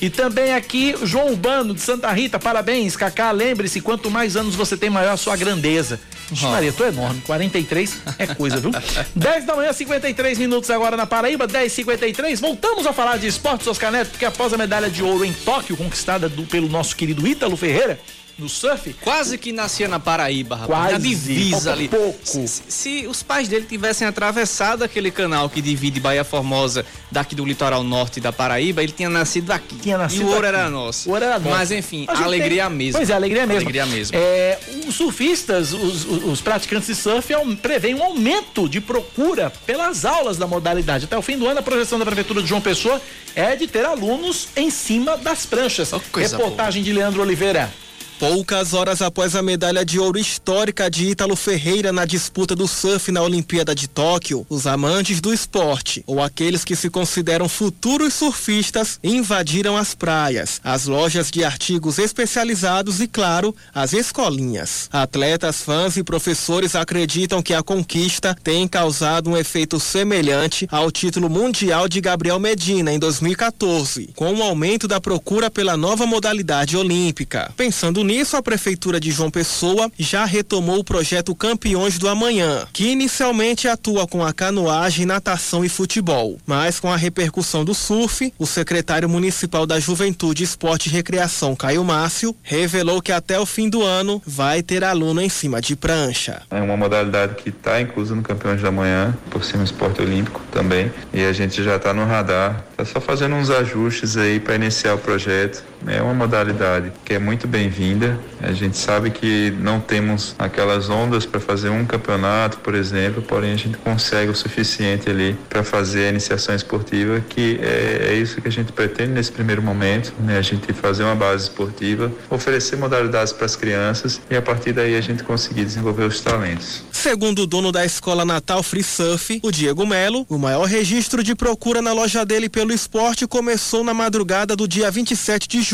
E também aqui, João Urbano de Santa Rita, parabéns, Cacá. Lembre-se, quanto mais anos você tem, maior a sua grandeza. Ixi, Maria, tu é enorme. 43 é coisa, viu? 10 da manhã, 53 minutos agora na Paraíba, 10h53. Voltamos a falar de esportes, Oscar Neto, porque após a medalha de ouro em Tóquio, conquistada do- pelo nosso querido Ítalo Ferreira, no surf, Quase que nascia na Paraíba, rapaz. Quase, na divisa ali. pouco. Se, se- os pais dele tivessem atravessado aquele canal que divide Bahia Formosa daqui do litoral norte da Paraíba, ele tinha nascido aqui. Tinha nascido e o ouro aqui. era nosso. O ouro era nosso. Mas enfim, A alegria tem- mesmo. Pois é, a alegria mesmo. Alegria mesmo. É, os surfistas, os, os- os praticantes de surf aum- preveem um aumento de procura pelas aulas da modalidade. Até o fim do ano, a projeção da Prefeitura de João Pessoa é de ter alunos em cima das pranchas. coisa Reportagem de Leandro Oliveira. Poucas horas após a medalha de ouro histórica de Ítalo Ferreira na disputa do surf na Olimpíada de Tóquio, os amantes do esporte, ou aqueles que se consideram futuros surfistas, invadiram as praias, as lojas de artigos especializados e, claro, as escolinhas. Atletas, fãs e professores acreditam que a conquista tem causado um efeito semelhante ao título mundial de Gabriel Medina em 2014, com o aumento da procura pela nova modalidade olímpica. Pensando nisso, a Prefeitura de João Pessoa já retomou o projeto Campeões do Amanhã, que inicialmente atua com a canoagem, natação e futebol. Mas com a repercussão do surf, o secretário municipal da Juventude, Esporte e Recreação, Caio Márcio, revelou que até o fim do ano vai ter aluno em cima de prancha. É uma modalidade que está inclusa no Campeões da Manhã, por cima do esporte olímpico também. E a gente já está no radar. Está só fazendo uns ajustes aí para iniciar o projeto. É uma modalidade que é muito bem-vinda. A gente sabe que não temos aquelas ondas para fazer um campeonato, por exemplo, porém a gente consegue o suficiente ali para fazer a iniciação esportiva, que é, é isso que a gente pretende nesse primeiro momento, né? A gente fazer uma base esportiva, oferecer modalidades para as crianças e a partir daí a gente conseguir desenvolver os talentos. Segundo o dono da escola Natal Free Surf, o Diego Melo, o maior registro de procura na loja dele pelo esporte começou na madrugada do dia 27 de julho,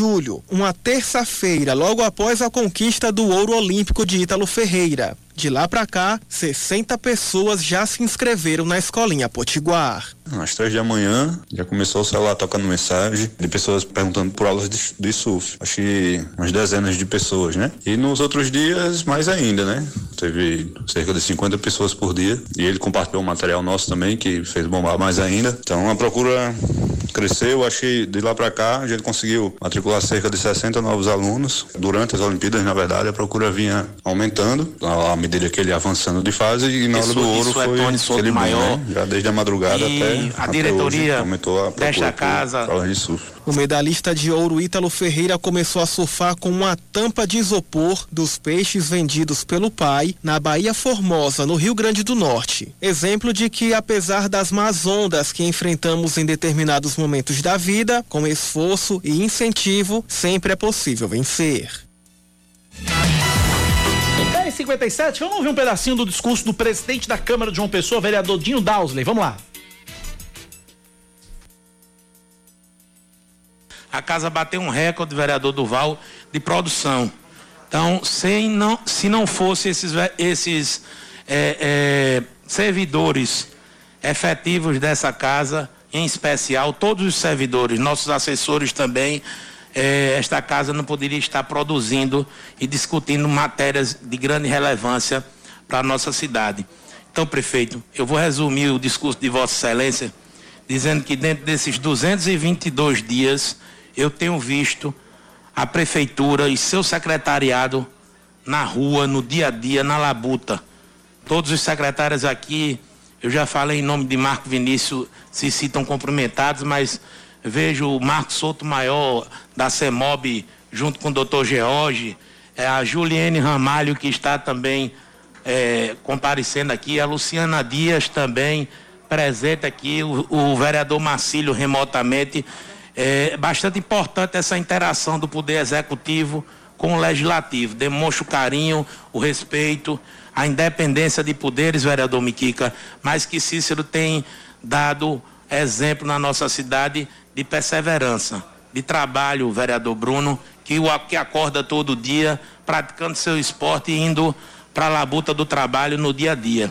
uma terça-feira, logo após a conquista do ouro olímpico de Ítalo Ferreira. De lá pra cá, 60 pessoas já se inscreveram na escolinha Potiguar. Às três da manhã, já começou o celular tocando mensagem de pessoas perguntando por aulas de, de surf. Acho que umas dezenas de pessoas, né? E nos outros dias, mais ainda, né? Teve cerca de 50 pessoas por dia. E ele compartilhou um material nosso também, que fez bombar mais ainda. Então a procura cresceu. Acho que de lá para cá, a gente conseguiu matricular cerca de 60 novos alunos. Durante as Olimpíadas, na verdade, a procura vinha aumentando à medida que ele ia avançando de fase. E na hora Isso- do ouro é foi Tony Souto aquele maior. né? Já desde a madrugada E até a diretoria hoje, aumentou a procura desta casa. O medalhista de ouro Ítalo Ferreira começou a surfar com uma tampa de isopor dos peixes vendidos pelo pai na Bahia Formosa, no Rio Grande do Norte. Exemplo de que, apesar das más ondas que enfrentamos em determinados momentos da vida, com esforço e incentivo, sempre é possível vencer. 10h57, vamos ouvir um pedacinho do discurso do presidente da Câmara de João Pessoa, vereador Dinho Dausley. Vamos lá. A casa bateu um recorde, vereador Duval, de produção. Então, sem não, se não fosse esses, esses é, é, servidores efetivos dessa casa, em especial todos os servidores, nossos assessores também, é, esta casa não poderia estar produzindo e discutindo matérias de grande relevância para a nossa cidade. Então, prefeito, eu vou resumir o discurso de Vossa Excelência dizendo que dentro desses 222 dias eu tenho visto a prefeitura e seu secretariado na rua, no dia a dia, na labuta. Todos os secretários aqui, eu já falei em nome de Marco Vinícius, se citam cumprimentados, mas vejo o Marco Souto Maior da CEMOB junto com o doutor George, é, a Juliane Ramalho que está também é, comparecendo aqui, a Luciana Dias também presente aqui, o, o vereador Marcílio remotamente. É bastante importante essa interação do Poder Executivo com o Legislativo. Demonstra o carinho, o respeito, a independência de poderes, vereador Miquica, mas que Cícero tem dado exemplo na nossa cidade de perseverança, de trabalho, vereador Bruno, que, o, que acorda todo dia praticando seu esporte e indo para a labuta do trabalho no dia a dia.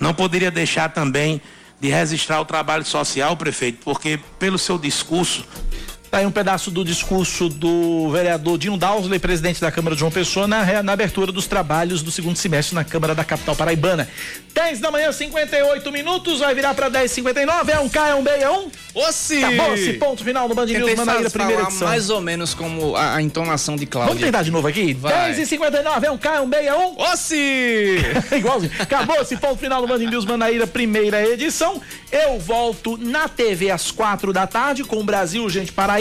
Não poderia deixar também de registrar o trabalho social, prefeito, porque pelo seu discurso Tá aí um pedaço do discurso do vereador Dino Dausley, presidente da Câmara de João Pessoa, na, na, abertura dos trabalhos do segundo semestre na Câmara da Capital Paraibana. 10 da manhã, 58 minutos, vai virar para 10h59. É um K, é um B, é um? Ossi! Acabou-se, ponto final no Band News Manaíra, primeira edição. mais ou menos como a, a, entonação de Cláudia. Vamos tentar de novo aqui? 10h59, é um K, é um B, é um? Ossi! Igualzinho. Acabou-se, ponto final no Band News Manaíra, primeira edição. Eu volto na TV às quatro da tarde com o Brasil, gente, Paraíba.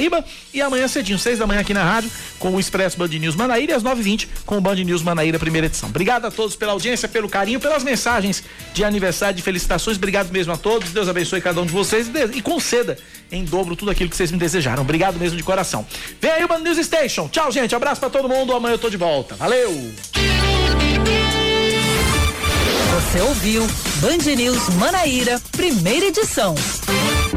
E amanhã cedinho, seis da manhã aqui na rádio, com o Expresso Band News Manaíra e às nove vinte com o Band News Manaíra, primeira edição. Obrigado a todos pela audiência, pelo carinho, pelas mensagens de aniversário, de felicitações. Obrigado mesmo a todos. Deus abençoe cada um de vocês e, e conceda em dobro tudo aquilo que vocês me desejaram. Obrigado mesmo de coração. Vem aí o Band News Station. Tchau, gente. Abraço para todo mundo. Amanhã eu tô de volta. Valeu! Você ouviu Band News Manaíra, primeira edição.